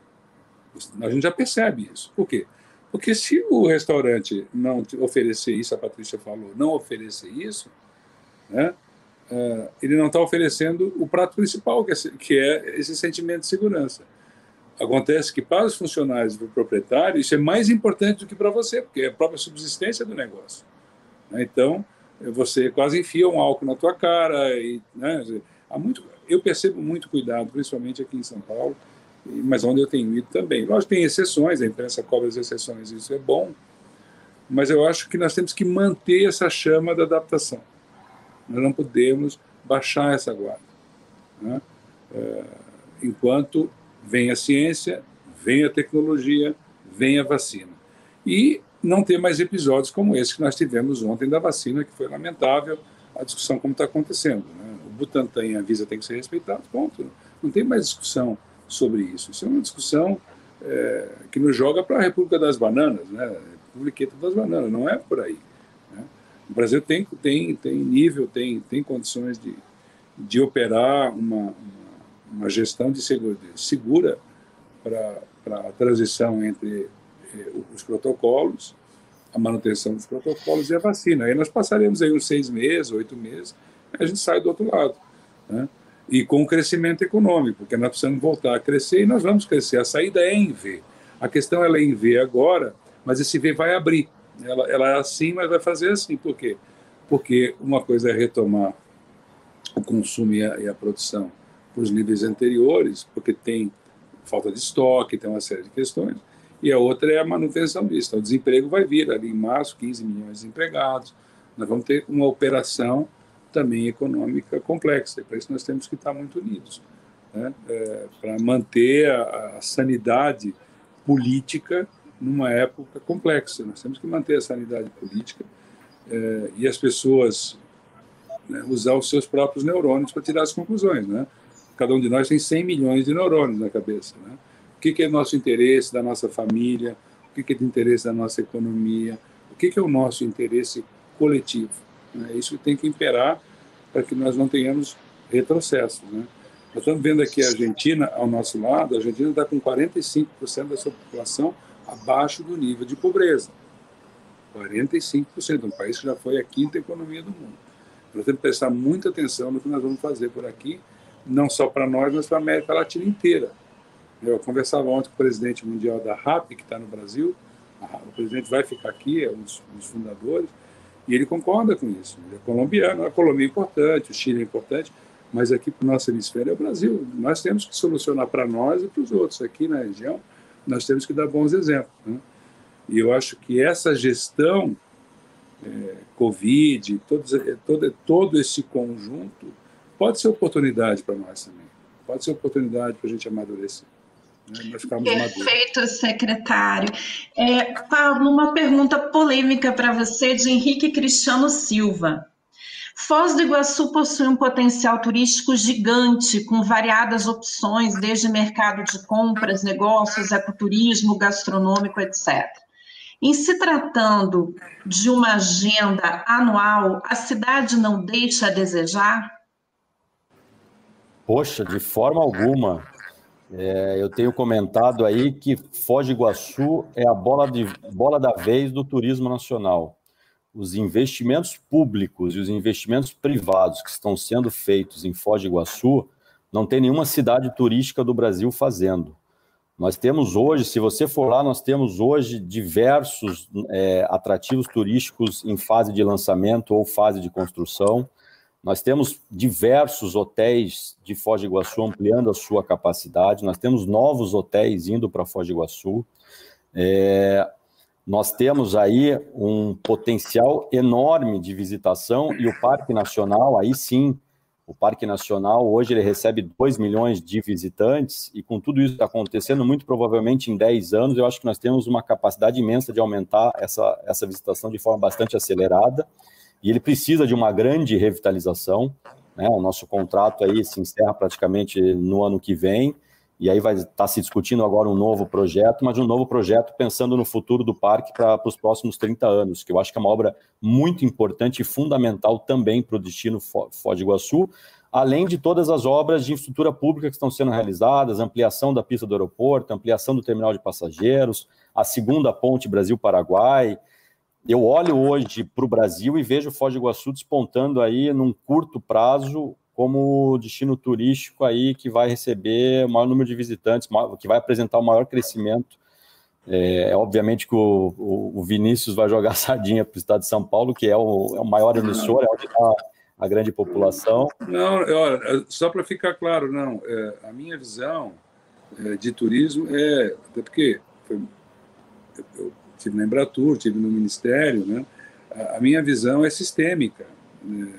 S2: A gente já percebe isso. Por quê? Porque se o restaurante não oferecer isso, a Patrícia falou, não oferecer isso, né, uh, ele não está oferecendo o prato principal, que é, que é esse sentimento de segurança. Acontece que para os funcionários do proprietário, isso é mais importante do que para você, porque é a própria subsistência do negócio. Né? Então, você quase enfia um álcool na tua cara. E, né, há muito, eu percebo muito cuidado, principalmente aqui em São Paulo, mas onde eu tenho ido também. Lógico, tem exceções, a imprensa cobra as exceções, isso é bom, mas eu acho que nós temos que manter essa chama da adaptação. Nós não podemos baixar essa guarda. Né? É, enquanto vem a ciência, vem a tecnologia, vem a vacina. E não ter mais episódios como esse que nós tivemos ontem da vacina, que foi lamentável a discussão como está acontecendo. Né? O Butantan e a que ser respeitados, ponto. Não tem mais discussão sobre isso. Isso é uma discussão é, que nos joga para a República das Bananas, né? Republiqueta das Bananas, não é por aí. Né? O Brasil tem, tem, tem nível, tem, tem condições de, de operar uma, uma, uma gestão de segura, segura para a transição entre eh, os protocolos, a manutenção dos protocolos e a vacina. Aí nós passaremos aí uns seis meses, oito meses, a gente sai do outro lado. Né? E com o crescimento econômico, porque nós precisamos voltar a crescer e nós vamos crescer. A saída é em V. A questão ela é em V agora, mas esse V vai abrir. Ela, ela é assim, mas vai fazer assim. Por quê? Porque uma coisa é retomar o consumo e a, e a produção para os níveis anteriores, porque tem falta de estoque, tem uma série de questões, e a outra é a manutenção disso. Então, o desemprego vai vir ali em março, 15 milhões de empregados. Nós vamos ter uma operação também econômica complexa, e para isso nós temos que estar muito unidos, né? é, para manter a, a sanidade política numa época complexa. Nós temos que manter a sanidade política é, e as pessoas né, usar os seus próprios neurônios para tirar as conclusões. Né? Cada um de nós tem 100 milhões de neurônios na cabeça. Né? O que, que é nosso interesse da nossa família? O que, que é do interesse da nossa economia? O que, que é o nosso interesse coletivo? Né? Isso tem que imperar para que nós não tenhamos retrocessos. Né? Nós estamos vendo aqui a Argentina ao nosso lado, a Argentina está com 45% da sua população abaixo do nível de pobreza. 45%, um país que já foi a quinta economia do mundo. Nós temos que prestar muita atenção no que nós vamos fazer por aqui, não só para nós, mas para a América Latina inteira. Eu conversava ontem com o presidente mundial da RAP, que está no Brasil, o presidente vai ficar aqui, é um dos, um dos fundadores, e ele concorda com isso. Ele é colombiano, a Colômbia é importante, o Chile é importante, mas aqui para o nosso hemisfério é o Brasil. Nós temos que solucionar para nós e para os outros. Aqui na região, nós temos que dar bons exemplos. Né? E eu acho que essa gestão, é, Covid, todo, é, todo, todo esse conjunto, pode ser oportunidade para nós também. Pode ser oportunidade para a gente amadurecer.
S1: Né? Perfeito, secretário. É, Pablo, uma pergunta polêmica para você de Henrique Cristiano Silva. Foz do Iguaçu possui um potencial turístico gigante, com variadas opções, desde mercado de compras, negócios, ecoturismo, gastronômico, etc. Em se tratando de uma agenda anual, a cidade não deixa a desejar?
S3: Poxa, de forma alguma. É, eu tenho comentado aí que Foz do Iguaçu é a bola, de, bola da vez do turismo nacional os investimentos públicos e os investimentos privados que estão sendo feitos em Foz do Iguaçu, não tem nenhuma cidade turística do Brasil fazendo. Nós temos hoje, se você for lá, nós temos hoje diversos é, atrativos turísticos em fase de lançamento ou fase de construção. Nós temos diversos hotéis de Foz do Iguaçu ampliando a sua capacidade. Nós temos novos hotéis indo para Foz do Iguaçu. É, nós temos aí um potencial enorme de visitação e o Parque Nacional, aí sim, o Parque Nacional hoje ele recebe 2 milhões de visitantes e com tudo isso acontecendo, muito provavelmente em 10 anos, eu acho que nós temos uma capacidade imensa de aumentar essa, essa visitação de forma bastante acelerada e ele precisa de uma grande revitalização, né? o nosso contrato aí se encerra praticamente no ano que vem, e aí vai estar tá se discutindo agora um novo projeto, mas um novo projeto pensando no futuro do parque para os próximos 30 anos, que eu acho que é uma obra muito importante e fundamental também para o destino Foz do Iguaçu, além de todas as obras de infraestrutura pública que estão sendo realizadas, ampliação da pista do aeroporto, ampliação do terminal de passageiros, a segunda ponte Brasil-Paraguai. Eu olho hoje para o Brasil e vejo Foz do Iguaçu despontando aí num curto prazo como destino turístico aí que vai receber o maior número de visitantes, que vai apresentar o maior crescimento. É, é obviamente que o, o, Vinícius vai jogar sardinha para o estado de São Paulo, que é o, é o maior emissor, é onde está a grande população.
S2: Não, olha, só para ficar claro, não, é, a minha visão é, de turismo é, até porque eu tive na Embratur, tive no Ministério, né, a, minha visão é sistêmica. Né,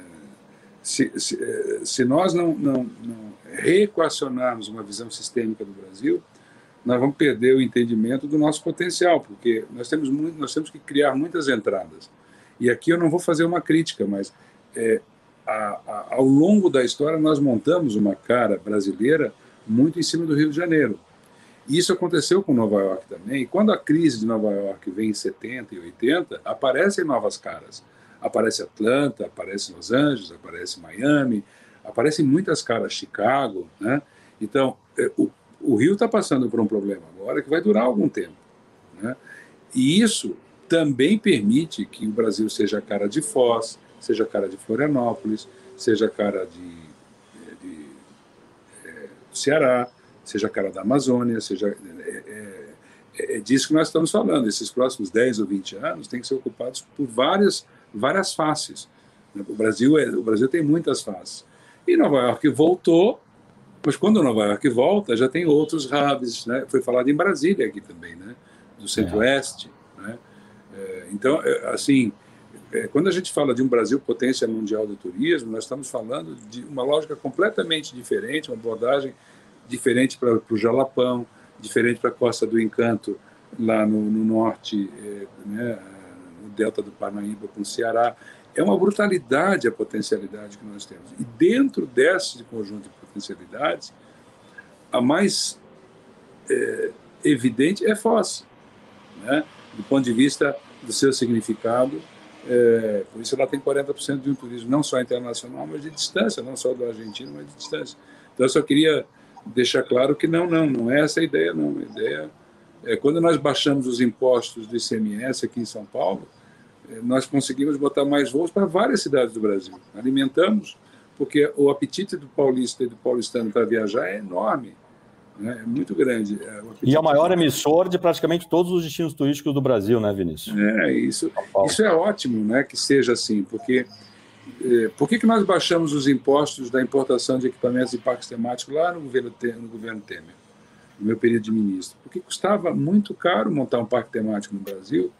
S2: se, se, eh, se nós não, não, não reequacionarmos uma visão sistêmica do Brasil, nós vamos perder o entendimento do nosso potencial, porque nós temos, muito, nós temos que criar muitas entradas. E aqui eu não vou fazer uma crítica, mas é, a, a, ao longo da história nós montamos uma cara brasileira muito em cima do Rio de Janeiro. E isso aconteceu com Nova York também. E quando a crise de Nova York vem em 70 e 80, aparecem novas caras aparece Atlanta, aparece Los Angeles, aparece Miami, aparecem muitas caras, Chicago, né? Então, é, o, o Rio está passando por um problema agora que vai durar algum tempo, né? E isso também permite que o Brasil seja cara de Foz, seja cara de Florianópolis, seja cara de, de é, Ceará, seja cara da Amazônia, seja. É, é, é, disso que nós estamos falando. Esses próximos 10 ou 20 anos têm que ser ocupados por várias, várias faces. O Brasil, é, o Brasil tem muitas faces. E Nova York voltou, mas quando Nova York volta, já tem outros hubs. Né? Foi falado em Brasília aqui também, né? do Centro-Oeste. Né? É, então, é, assim, é, quando a gente fala de um Brasil potência mundial do turismo, nós estamos falando de uma lógica completamente diferente, uma abordagem diferente para o Jalapão, diferente para a Costa do Encanto, lá no, no norte, é, né, no delta do Parnaíba com o Ceará. É uma brutalidade a potencialidade que nós temos. E dentro desse conjunto de potencialidades, a mais é, evidente é Foz, né? do ponto de vista do seu significado. É, por isso ela tem 40% de um turismo não só internacional, mas de distância, não só do argentino, mas de distância. Então eu só queria deixar claro que não, não, não é essa a ideia, não. A ideia é quando nós baixamos os impostos do ICMS aqui em São Paulo, é, nós conseguimos botar mais voos para várias cidades do Brasil. Alimentamos, porque o apetite do paulista e do paulistano para viajar é enorme. Né? É muito grande.
S3: É, e é o maior emissor de praticamente todos os destinos turísticos do Brasil, né, Vinícius?
S2: É, isso, isso é ótimo né, que seja assim, porque por que, que nós baixamos os impostos da importação de equipamentos e parques temáticos lá no governo, no governo Temer, no meu período de ministro? Porque custava muito caro montar um parque temático no Brasil.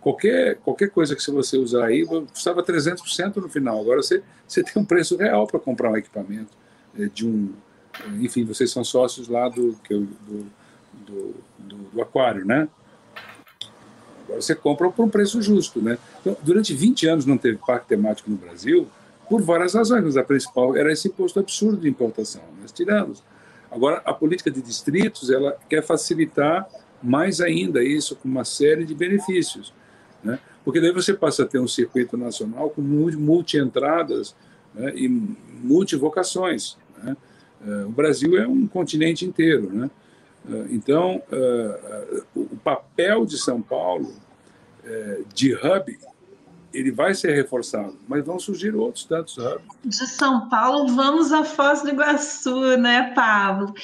S2: Qualquer, qualquer coisa que você usar aí custava 300% no final. Agora você, você tem um preço real para comprar um equipamento é, de um. Enfim, vocês são sócios lá do, do, do, do, do aquário, né? Agora você compra por um preço justo. Né? Então, durante 20 anos não teve parque temático no Brasil, por várias razões, mas a principal era esse imposto absurdo de importação. Nós tiramos. Agora, a política de distritos ela quer facilitar mais ainda isso com uma série de benefícios. Né? Porque daí você passa a ter um circuito nacional com multi-entradas né? e multivocações. Né? Uh, o Brasil é um continente inteiro. Né? Uh, então, uh, o papel de São Paulo de hub ele vai ser reforçado, mas vão surgir outros tantos hubs.
S1: De São Paulo, vamos a Foz do Iguaçu, né, Pablo?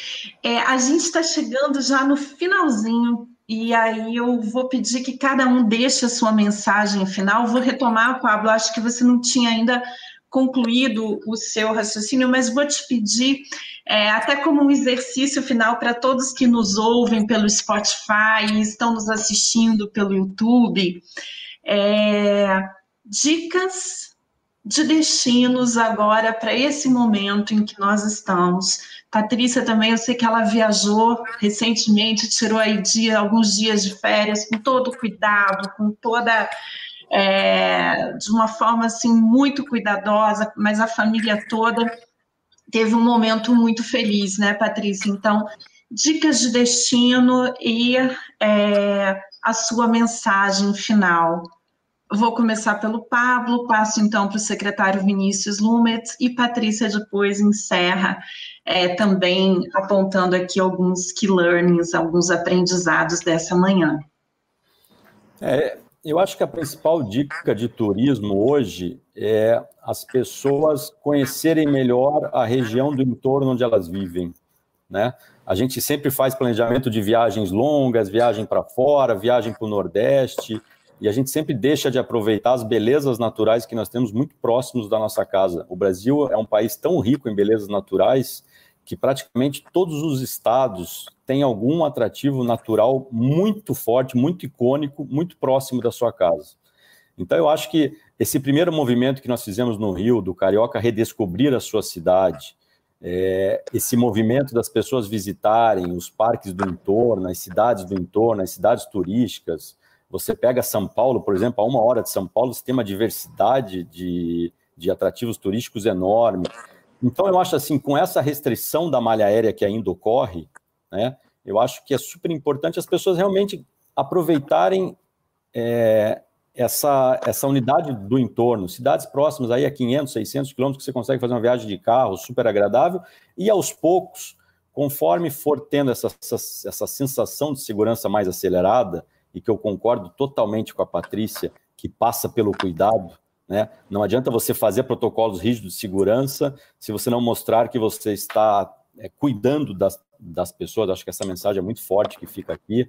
S1: É, a gente está chegando já no finalzinho e aí eu vou pedir que cada um deixe a sua mensagem final. Vou retomar, Pablo, acho que você não tinha ainda concluído o seu raciocínio, mas vou te pedir, é, até como um exercício final para todos que nos ouvem pelo Spotify e estão nos assistindo pelo YouTube, é, dicas de destinos agora para esse momento em que nós estamos. Patrícia também, eu sei que ela viajou recentemente, tirou aí dia, alguns dias de férias com todo cuidado, com toda é, de uma forma assim muito cuidadosa, mas a família toda teve um momento muito feliz, né, Patrícia? Então, dicas de destino e é, a sua mensagem final. Vou começar pelo Pablo, passo então para o secretário Vinícius Lumet e Patrícia depois encerra é, também apontando aqui alguns key learnings, alguns aprendizados dessa manhã.
S3: É, eu acho que a principal dica de turismo hoje é as pessoas conhecerem melhor a região do entorno onde elas vivem, né? A gente sempre faz planejamento de viagens longas, viagem para fora, viagem para o Nordeste, e a gente sempre deixa de aproveitar as belezas naturais que nós temos muito próximos da nossa casa. O Brasil é um país tão rico em belezas naturais que praticamente todos os estados têm algum atrativo natural muito forte, muito icônico, muito próximo da sua casa. Então, eu acho que esse primeiro movimento que nós fizemos no Rio, do Carioca redescobrir a sua cidade, é, esse movimento das pessoas visitarem os parques do entorno, as cidades do entorno, as cidades turísticas. Você pega São Paulo, por exemplo, a uma hora de São Paulo, você tem uma diversidade de, de atrativos turísticos enorme. Então, eu acho assim, com essa restrição da malha aérea que ainda ocorre, né, eu acho que é super importante as pessoas realmente aproveitarem é, essa, essa unidade do entorno, cidades próximas aí a 500, 600 quilômetros que você consegue fazer uma viagem de carro super agradável e aos poucos, conforme for tendo essa, essa, essa sensação de segurança mais acelerada, e que eu concordo totalmente com a Patrícia, que passa pelo cuidado, Né? Não adianta você fazer protocolos rígidos de segurança se você não mostrar que você está é, cuidando das, das pessoas. Acho que essa mensagem é muito forte que fica aqui.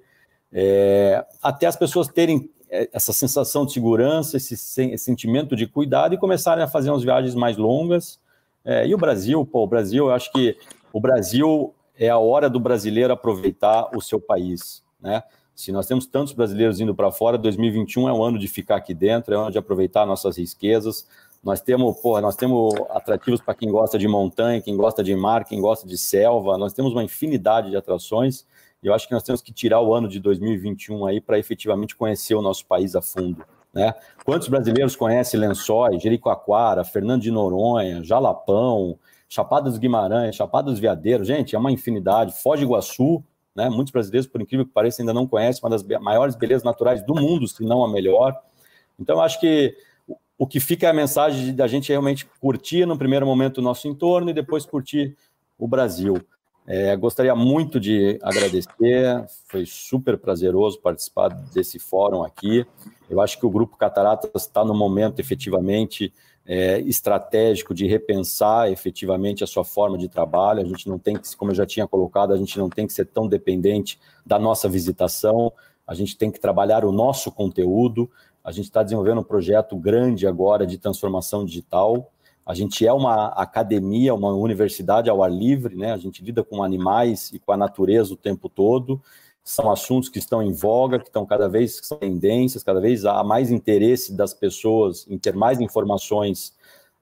S3: É, até as pessoas terem essa sensação de segurança, esse, sentimento de cuidado e começarem a fazer umas viagens mais longas. É, e o Brasil, pô, o Brasil, eu acho que o Brasil é a hora do brasileiro aproveitar o seu país, né? Se nós temos tantos brasileiros indo para fora, 2021 é um ano de ficar aqui dentro, é um ano de aproveitar nossas riquezas. Nós temos, porra, nós temos atrativos para quem gosta de montanha, quem gosta de mar, quem gosta de selva. Nós temos uma infinidade de atrações eu acho que nós temos que tirar o ano de 2021 aí para efetivamente conhecer o nosso país a fundo. Né? Quantos brasileiros conhecem Lençóis, Jericoacoara, Fernando de Noronha, Jalapão, Chapada dos Guimarães, Chapada dos Veadeiros? Gente, é uma infinidade. Foz do Iguaçu, né? Muitos brasileiros, por incrível que pareça, ainda não conhecem uma das maiores belezas naturais do mundo, se não a melhor. Então, acho que o que fica é a mensagem da gente realmente curtir no primeiro momento o nosso entorno e depois curtir o Brasil. É, gostaria muito de agradecer, foi super prazeroso participar desse fórum aqui. Eu acho que o Grupo Cataratas está no momento efetivamente é, estratégico de repensar efetivamente a sua forma de trabalho. A gente não tem que, como eu já tinha colocado, a gente não tem que ser tão dependente da nossa visitação. A gente tem que trabalhar o nosso conteúdo. A gente está desenvolvendo um projeto grande agora de transformação digital. A gente é uma academia, uma universidade ao ar livre, né? A gente lida com animais e com a natureza o tempo todo. São assuntos que estão em voga, que estão cada vez são tendências, cada vez há mais interesse das pessoas em ter mais informações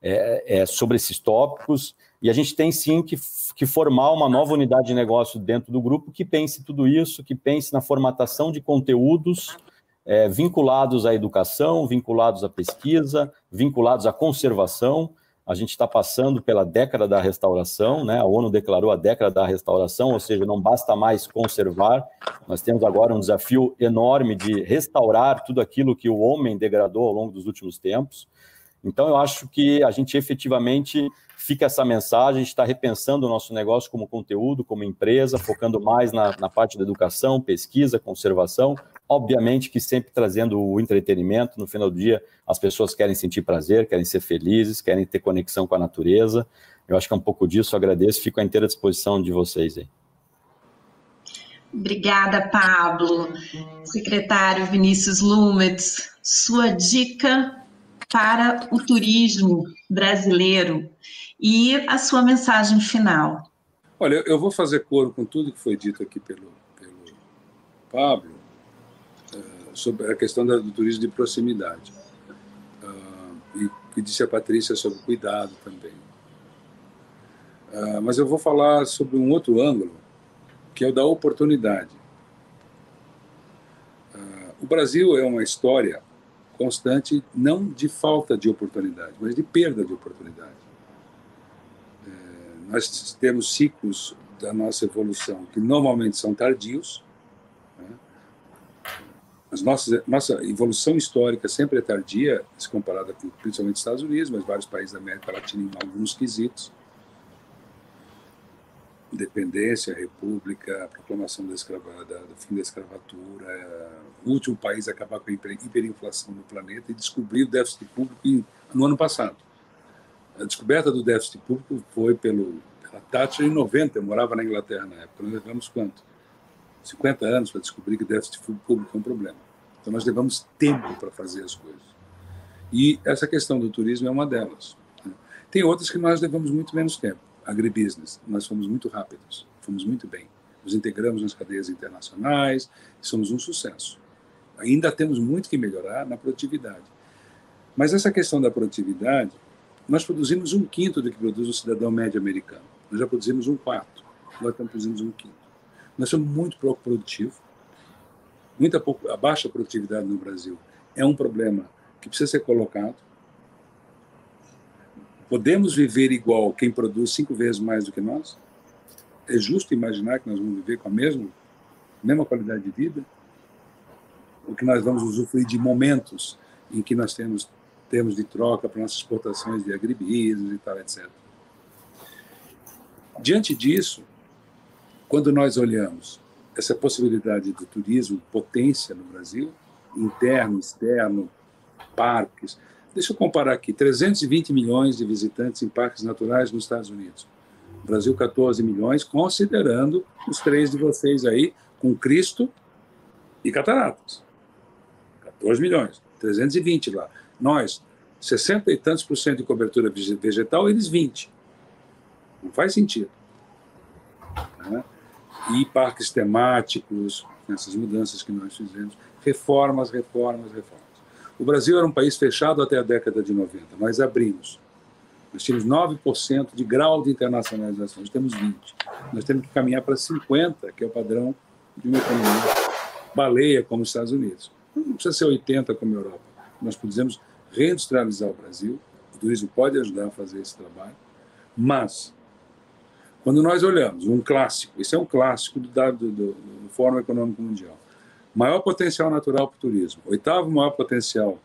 S3: é, é, sobre esses tópicos, e a gente tem sim que, que formar uma nova unidade de negócio dentro do grupo que pense tudo isso, que pense na formatação de conteúdos é, vinculados à educação, vinculados à pesquisa, vinculados à conservação, a gente está passando pela década da restauração, né? A ONU declarou a década da restauração, ou seja, não basta mais conservar, nós temos agora um desafio enorme de restaurar tudo aquilo que o homem degradou ao longo dos últimos tempos. Então, eu acho que a gente efetivamente fica essa mensagem, está repensando o nosso negócio como conteúdo, como empresa, focando mais na, na parte da educação, pesquisa, conservação, Obviamente que sempre trazendo o entretenimento, no final do dia as pessoas querem sentir prazer, querem ser felizes, querem ter conexão com a natureza. Eu acho que é um pouco disso, eu agradeço, fico à inteira disposição de vocês aí.
S1: Obrigada, Pablo. Secretário Vinícius Lumetz, sua dica para o turismo brasileiro e a sua mensagem final.
S2: Olha, eu vou fazer coro com tudo que foi dito aqui pelo, pelo Pablo sobre a questão do turismo de proximidade. Uh, e que disse a Patrícia sobre cuidado também. Uh, mas eu vou falar sobre um outro ângulo, que é o da oportunidade. Uh, o Brasil é uma história constante, não de falta de oportunidade, mas de perda de oportunidade. É, nós temos ciclos da nossa evolução que normalmente são tardios, as nossas, nossa evolução histórica sempre é tardia, se comparada com principalmente Estados Unidos, mas vários países da América Latina em alguns quesitos. Independência, república, proclamação da escrava, da, do fim da escravatura, o último país a acabar com a hiperinflação no planeta e descobrir o déficit público em, no ano passado. A descoberta do déficit público foi pelo, pela Thatcher em 90, eu morava na Inglaterra na época, nós levamos quanto? 50 anos para descobrir que déficit público é um problema. Então, nós levamos tempo para fazer as coisas. E essa questão do turismo é uma delas. Né? Tem outras que nós levamos muito menos tempo. Agribusiness, nós fomos muito rápidos, fomos muito bem. Nos integramos nas cadeias internacionais somos um sucesso. Ainda temos muito que melhorar na produtividade. Mas essa questão da produtividade, nós produzimos um quinto do que produz o cidadão médio americano. Nós já produzimos um quarto, agora estamos produzindo um quinto. Nós somos muito pouco produtivos, muita pouco, a baixa produtividade no Brasil é um problema que precisa ser colocado. Podemos viver igual quem produz cinco vezes mais do que nós? É justo imaginar que nós vamos viver com a mesma, mesma qualidade de vida? Ou que nós vamos usufruir de momentos em que nós temos termos de troca para nossas exportações de agribusiness e tal, etc. Diante disso, quando nós olhamos essa possibilidade do turismo potência no Brasil, interno, externo, parques, Deixa eu comparar aqui: 320 milhões de visitantes em parques naturais nos Estados Unidos. Brasil, 14 milhões, considerando os três de vocês aí, com Cristo e Cataratas. 14 milhões, 320 lá. Nós, 60 e tantos por cento de cobertura vegetal, eles 20. Não faz sentido. Né? E parques temáticos, essas mudanças que nós fizemos, reformas, reformas, reformas. O Brasil era um país fechado até a década de 90. Nós abrimos. Nós tínhamos 9% de grau de internacionalização, nós temos 20%. Nós temos que caminhar para 50%, que é o padrão de uma economia baleia como os Estados Unidos. Não precisa ser 80% como a Europa. Nós podemos reindustrializar o Brasil, o turismo pode ajudar a fazer esse trabalho, mas quando nós olhamos um clássico, isso é um clássico do, do, do, do Fórum Econômico Mundial, maior potencial natural para o turismo, oitavo maior potencial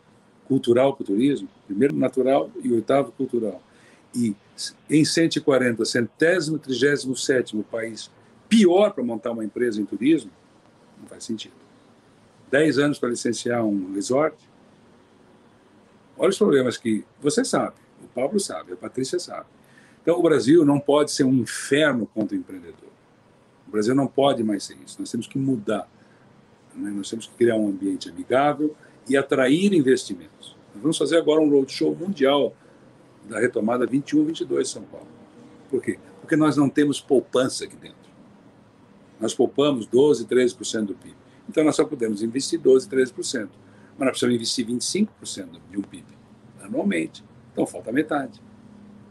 S2: cultural para o turismo, primeiro natural e oitavo cultural. E em 140, centésimo, trigésimo sétimo país pior para montar uma empresa em turismo, não faz sentido. Dez anos para licenciar um resort. Olha os problemas que você sabe, o Pablo sabe, a Patrícia sabe. Então, o Brasil não pode ser um inferno contra o empreendedor. O Brasil não pode mais ser isso. Nós temos que mudar. Né? Nós temos que criar um ambiente amigável e atrair investimentos. Nós vamos fazer agora um roadshow mundial da retomada 21, 22 São Paulo. Por quê? Porque nós não temos poupança aqui dentro. Nós poupamos 12, 13% do PIB. Então nós só podemos investir 12, 13%. Mas nós precisamos investir 25% de um PIB anualmente. Então falta metade.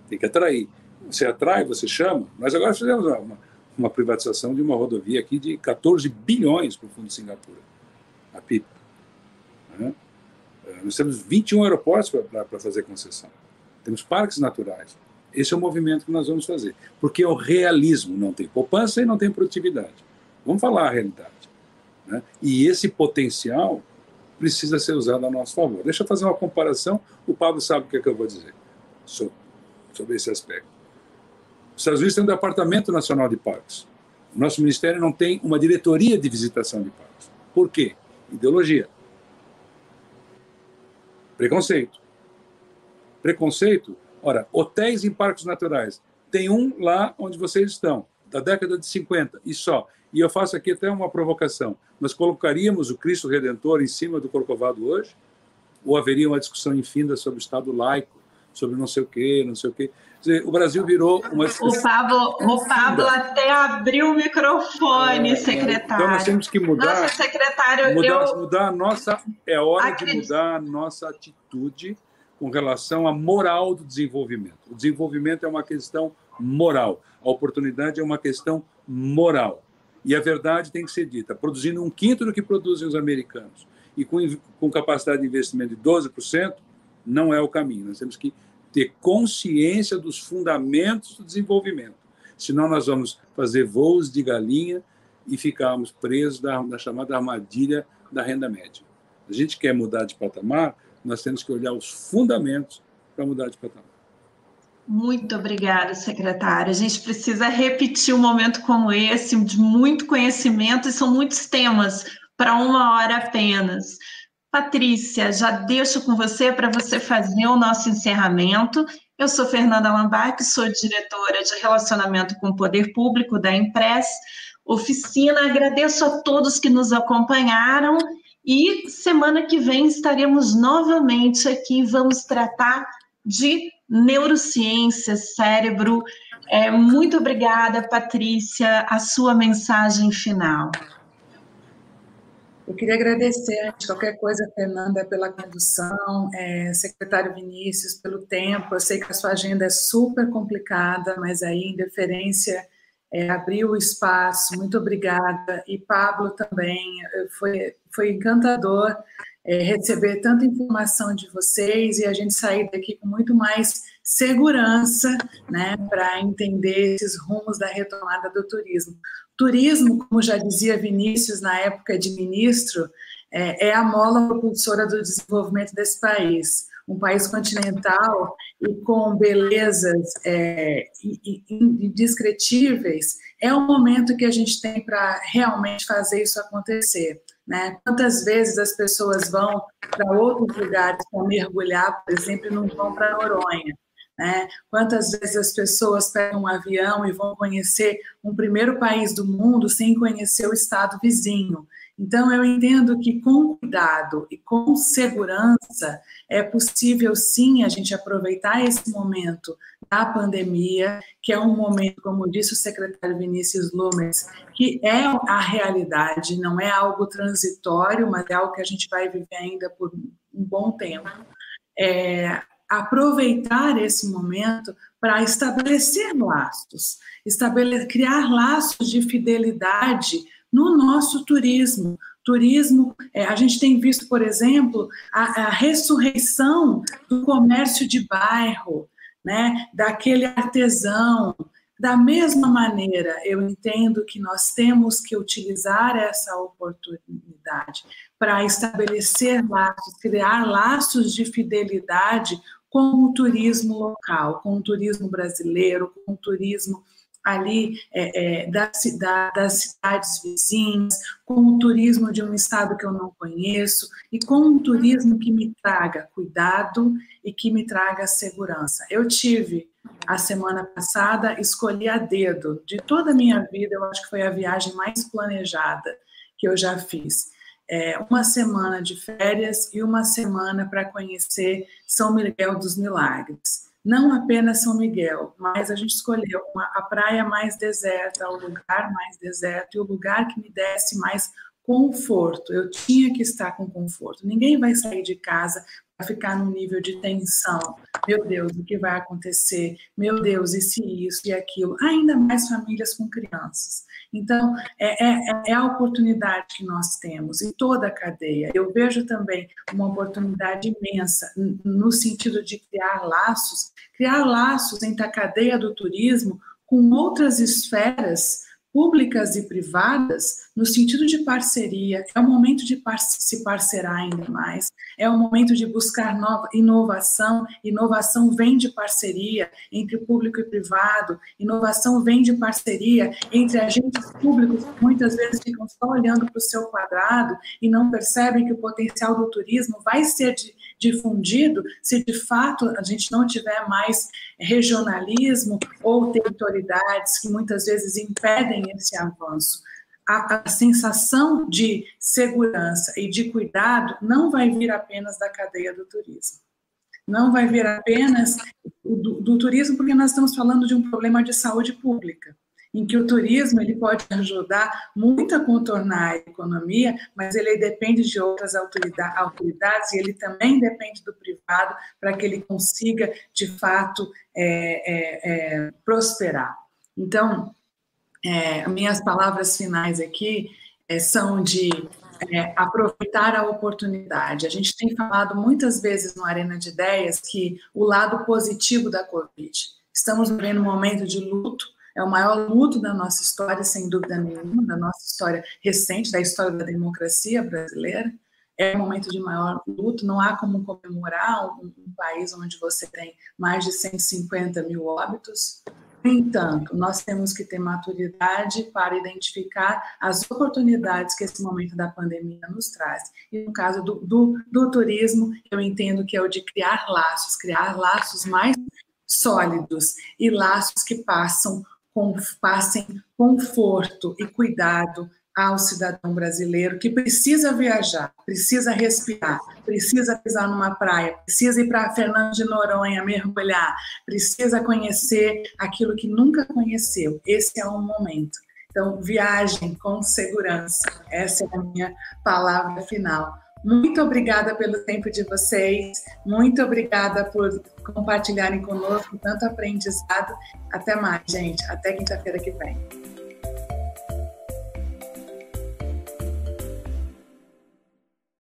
S2: Tem que atrair. Você atrai, você chama. Nós agora fizemos uma, uma privatização de uma rodovia aqui de 14 bilhões para o Fundo de Singapura, a PIP. Né? Nós temos 21 aeroportos para fazer concessão. Temos parques naturais. Esse é o movimento que nós vamos fazer. Porque é o realismo, não tem poupança e não tem produtividade. Vamos falar a realidade. Né? E esse potencial precisa ser usado a nosso favor. Deixa eu fazer uma comparação. O Pablo sabe o que, é que eu vou dizer sobre esse aspecto. Os Estados Unidos têm um Departamento Nacional de Parques. O nosso ministério não tem uma diretoria de visitação de parques. Por quê? Ideologia. Preconceito. Preconceito. Ora, hotéis em parques naturais. Tem um lá onde vocês estão, da década de 50, e só. E eu faço aqui até uma provocação. Nós colocaríamos o Cristo Redentor em cima do Corcovado hoje? Ou haveria uma discussão infinda sobre o Estado laico, sobre não sei o quê, não sei o quê? o Brasil virou uma.
S1: O Pablo, o Pablo até abriu o microfone, é, secretário.
S2: Então nós temos que mudar.
S1: Nossa, secretário,
S2: mudar,
S1: eu...
S2: mudar a nossa. É hora Acredito. de mudar a nossa atitude com relação à moral do desenvolvimento. O desenvolvimento é uma questão moral. A oportunidade é uma questão moral. E a verdade tem que ser dita. Produzindo um quinto do que produzem os americanos e com, com capacidade de investimento de 12%, não é o caminho. Nós temos que ter consciência dos fundamentos do desenvolvimento. Senão, nós vamos fazer voos de galinha e ficarmos presos da, da chamada armadilha da renda média. A gente quer mudar de patamar, nós temos que olhar os fundamentos para mudar de patamar.
S1: Muito obrigada, secretária. A gente precisa repetir um momento como esse, de muito conhecimento, e são muitos temas para uma hora apenas. Patrícia, já deixo com você para você fazer o nosso encerramento. Eu sou Fernanda Lambac, sou diretora de Relacionamento com o Poder Público da Impress Oficina. Agradeço a todos que nos acompanharam e semana que vem estaremos novamente aqui. Vamos tratar de neurociência, cérebro. É, muito obrigada, Patrícia. A sua mensagem final.
S4: Eu queria agradecer, antes de qualquer coisa, Fernanda, pela condução, é, secretário Vinícius, pelo tempo. Eu sei que a sua agenda é super complicada, mas aí, em deferência, é, abriu o espaço. Muito obrigada. E Pablo também, foi, foi encantador é, receber tanta informação de vocês e a gente sair daqui com muito mais segurança, né, para entender esses rumos da retomada do turismo. Turismo, como já dizia Vinícius na época de ministro, é, é a mola propulsora do desenvolvimento desse país. Um país continental e com belezas é, indescritíveis, é o momento que a gente tem para realmente fazer isso acontecer. Né? Quantas vezes as pessoas vão para outros lugares para mergulhar, por exemplo, e não vão para Noronha? Né? Quantas vezes as pessoas pegam um avião e vão conhecer um primeiro país do mundo sem conhecer o estado vizinho? Então, eu entendo que com cuidado e com segurança é possível sim a gente aproveitar esse momento da pandemia, que é um momento, como disse o secretário Vinícius Lumens, que é a realidade, não é algo transitório, mas é algo que a gente vai viver ainda por um bom tempo. É, aproveitar esse momento para estabelecer laços, estabelecer, criar laços de fidelidade no nosso turismo. Turismo, é, a gente tem visto, por exemplo, a, a ressurreição do comércio de bairro, né, daquele artesão. Da mesma maneira, eu entendo que nós temos que utilizar essa oportunidade para estabelecer laços, criar laços de fidelidade com o turismo local, com o turismo brasileiro, com o turismo ali é, é, da, da, das cidades vizinhas, com o turismo de um estado que eu não conheço e com um turismo que me traga cuidado e que me traga segurança. Eu tive a semana passada, escolhi a dedo, de toda a minha vida, eu acho que foi a viagem mais planejada que eu já fiz. É, uma semana de férias e uma semana para conhecer São Miguel dos Milagres não apenas São Miguel, mas a gente escolheu uma, a praia mais deserta, o lugar mais deserto e o lugar que me desse mais conforto. Eu tinha que estar com conforto. Ninguém vai sair de casa ficar num nível de tensão. Meu Deus, o que vai acontecer? Meu Deus, e se isso e aquilo? Ainda mais famílias com crianças. Então, é, é, é, a oportunidade que nós temos em toda a cadeia. Eu vejo também uma oportunidade imensa no sentido de criar laços, criar laços entre a cadeia do turismo com outras esferas públicas e privadas, no sentido de parceria, é o momento de se parcerar ainda mais, é o momento de buscar nova inovação. Inovação vem de parceria entre público e privado, inovação vem de parceria entre agentes públicos que muitas vezes ficam só olhando para o seu quadrado e não percebem que o potencial do turismo vai ser de difundido se de fato a gente não tiver mais regionalismo ou territorialidades que muitas vezes impedem esse avanço. A, a, sensação de segurança e de cuidado não vai vir apenas da cadeia do turismo. Não vai vir apenas do, do turismo, porque nós estamos falando de um problema de saúde pública em que o turismo ele pode ajudar muito a contornar a economia, mas ele depende de outras autoridades e ele também depende do privado para que ele consiga, de fato, é, é, é, prosperar. Então, é, minhas palavras finais aqui é, são de é, aproveitar a oportunidade. A gente tem falado muitas vezes no Arena de Ideias que o lado positivo da Covid. Estamos vivendo um momento de luto, é o maior luto da nossa história, sem dúvida nenhuma, da nossa história recente, da história da democracia brasileira. É um momento de maior luto, não há como comemorar um, um país onde você tem mais de 150 mil óbitos. Entanto, nós temos que ter maturidade para identificar as oportunidades que esse momento da pandemia nos traz. E no caso do, do, do turismo, eu entendo que é o de criar laços, criar laços mais sólidos e laços que passam com, passem conforto e cuidado ao cidadão brasileiro que precisa viajar, precisa respirar, precisa pisar numa praia, precisa ir para Fernando de Noronha mergulhar, precisa conhecer aquilo que nunca conheceu. Esse é um momento. Então, viagem com segurança. Essa é a minha palavra final. Muito obrigada pelo tempo de vocês, muito obrigada por compartilharem conosco tanto aprendizado. Até mais, gente. Até quinta-feira que vem.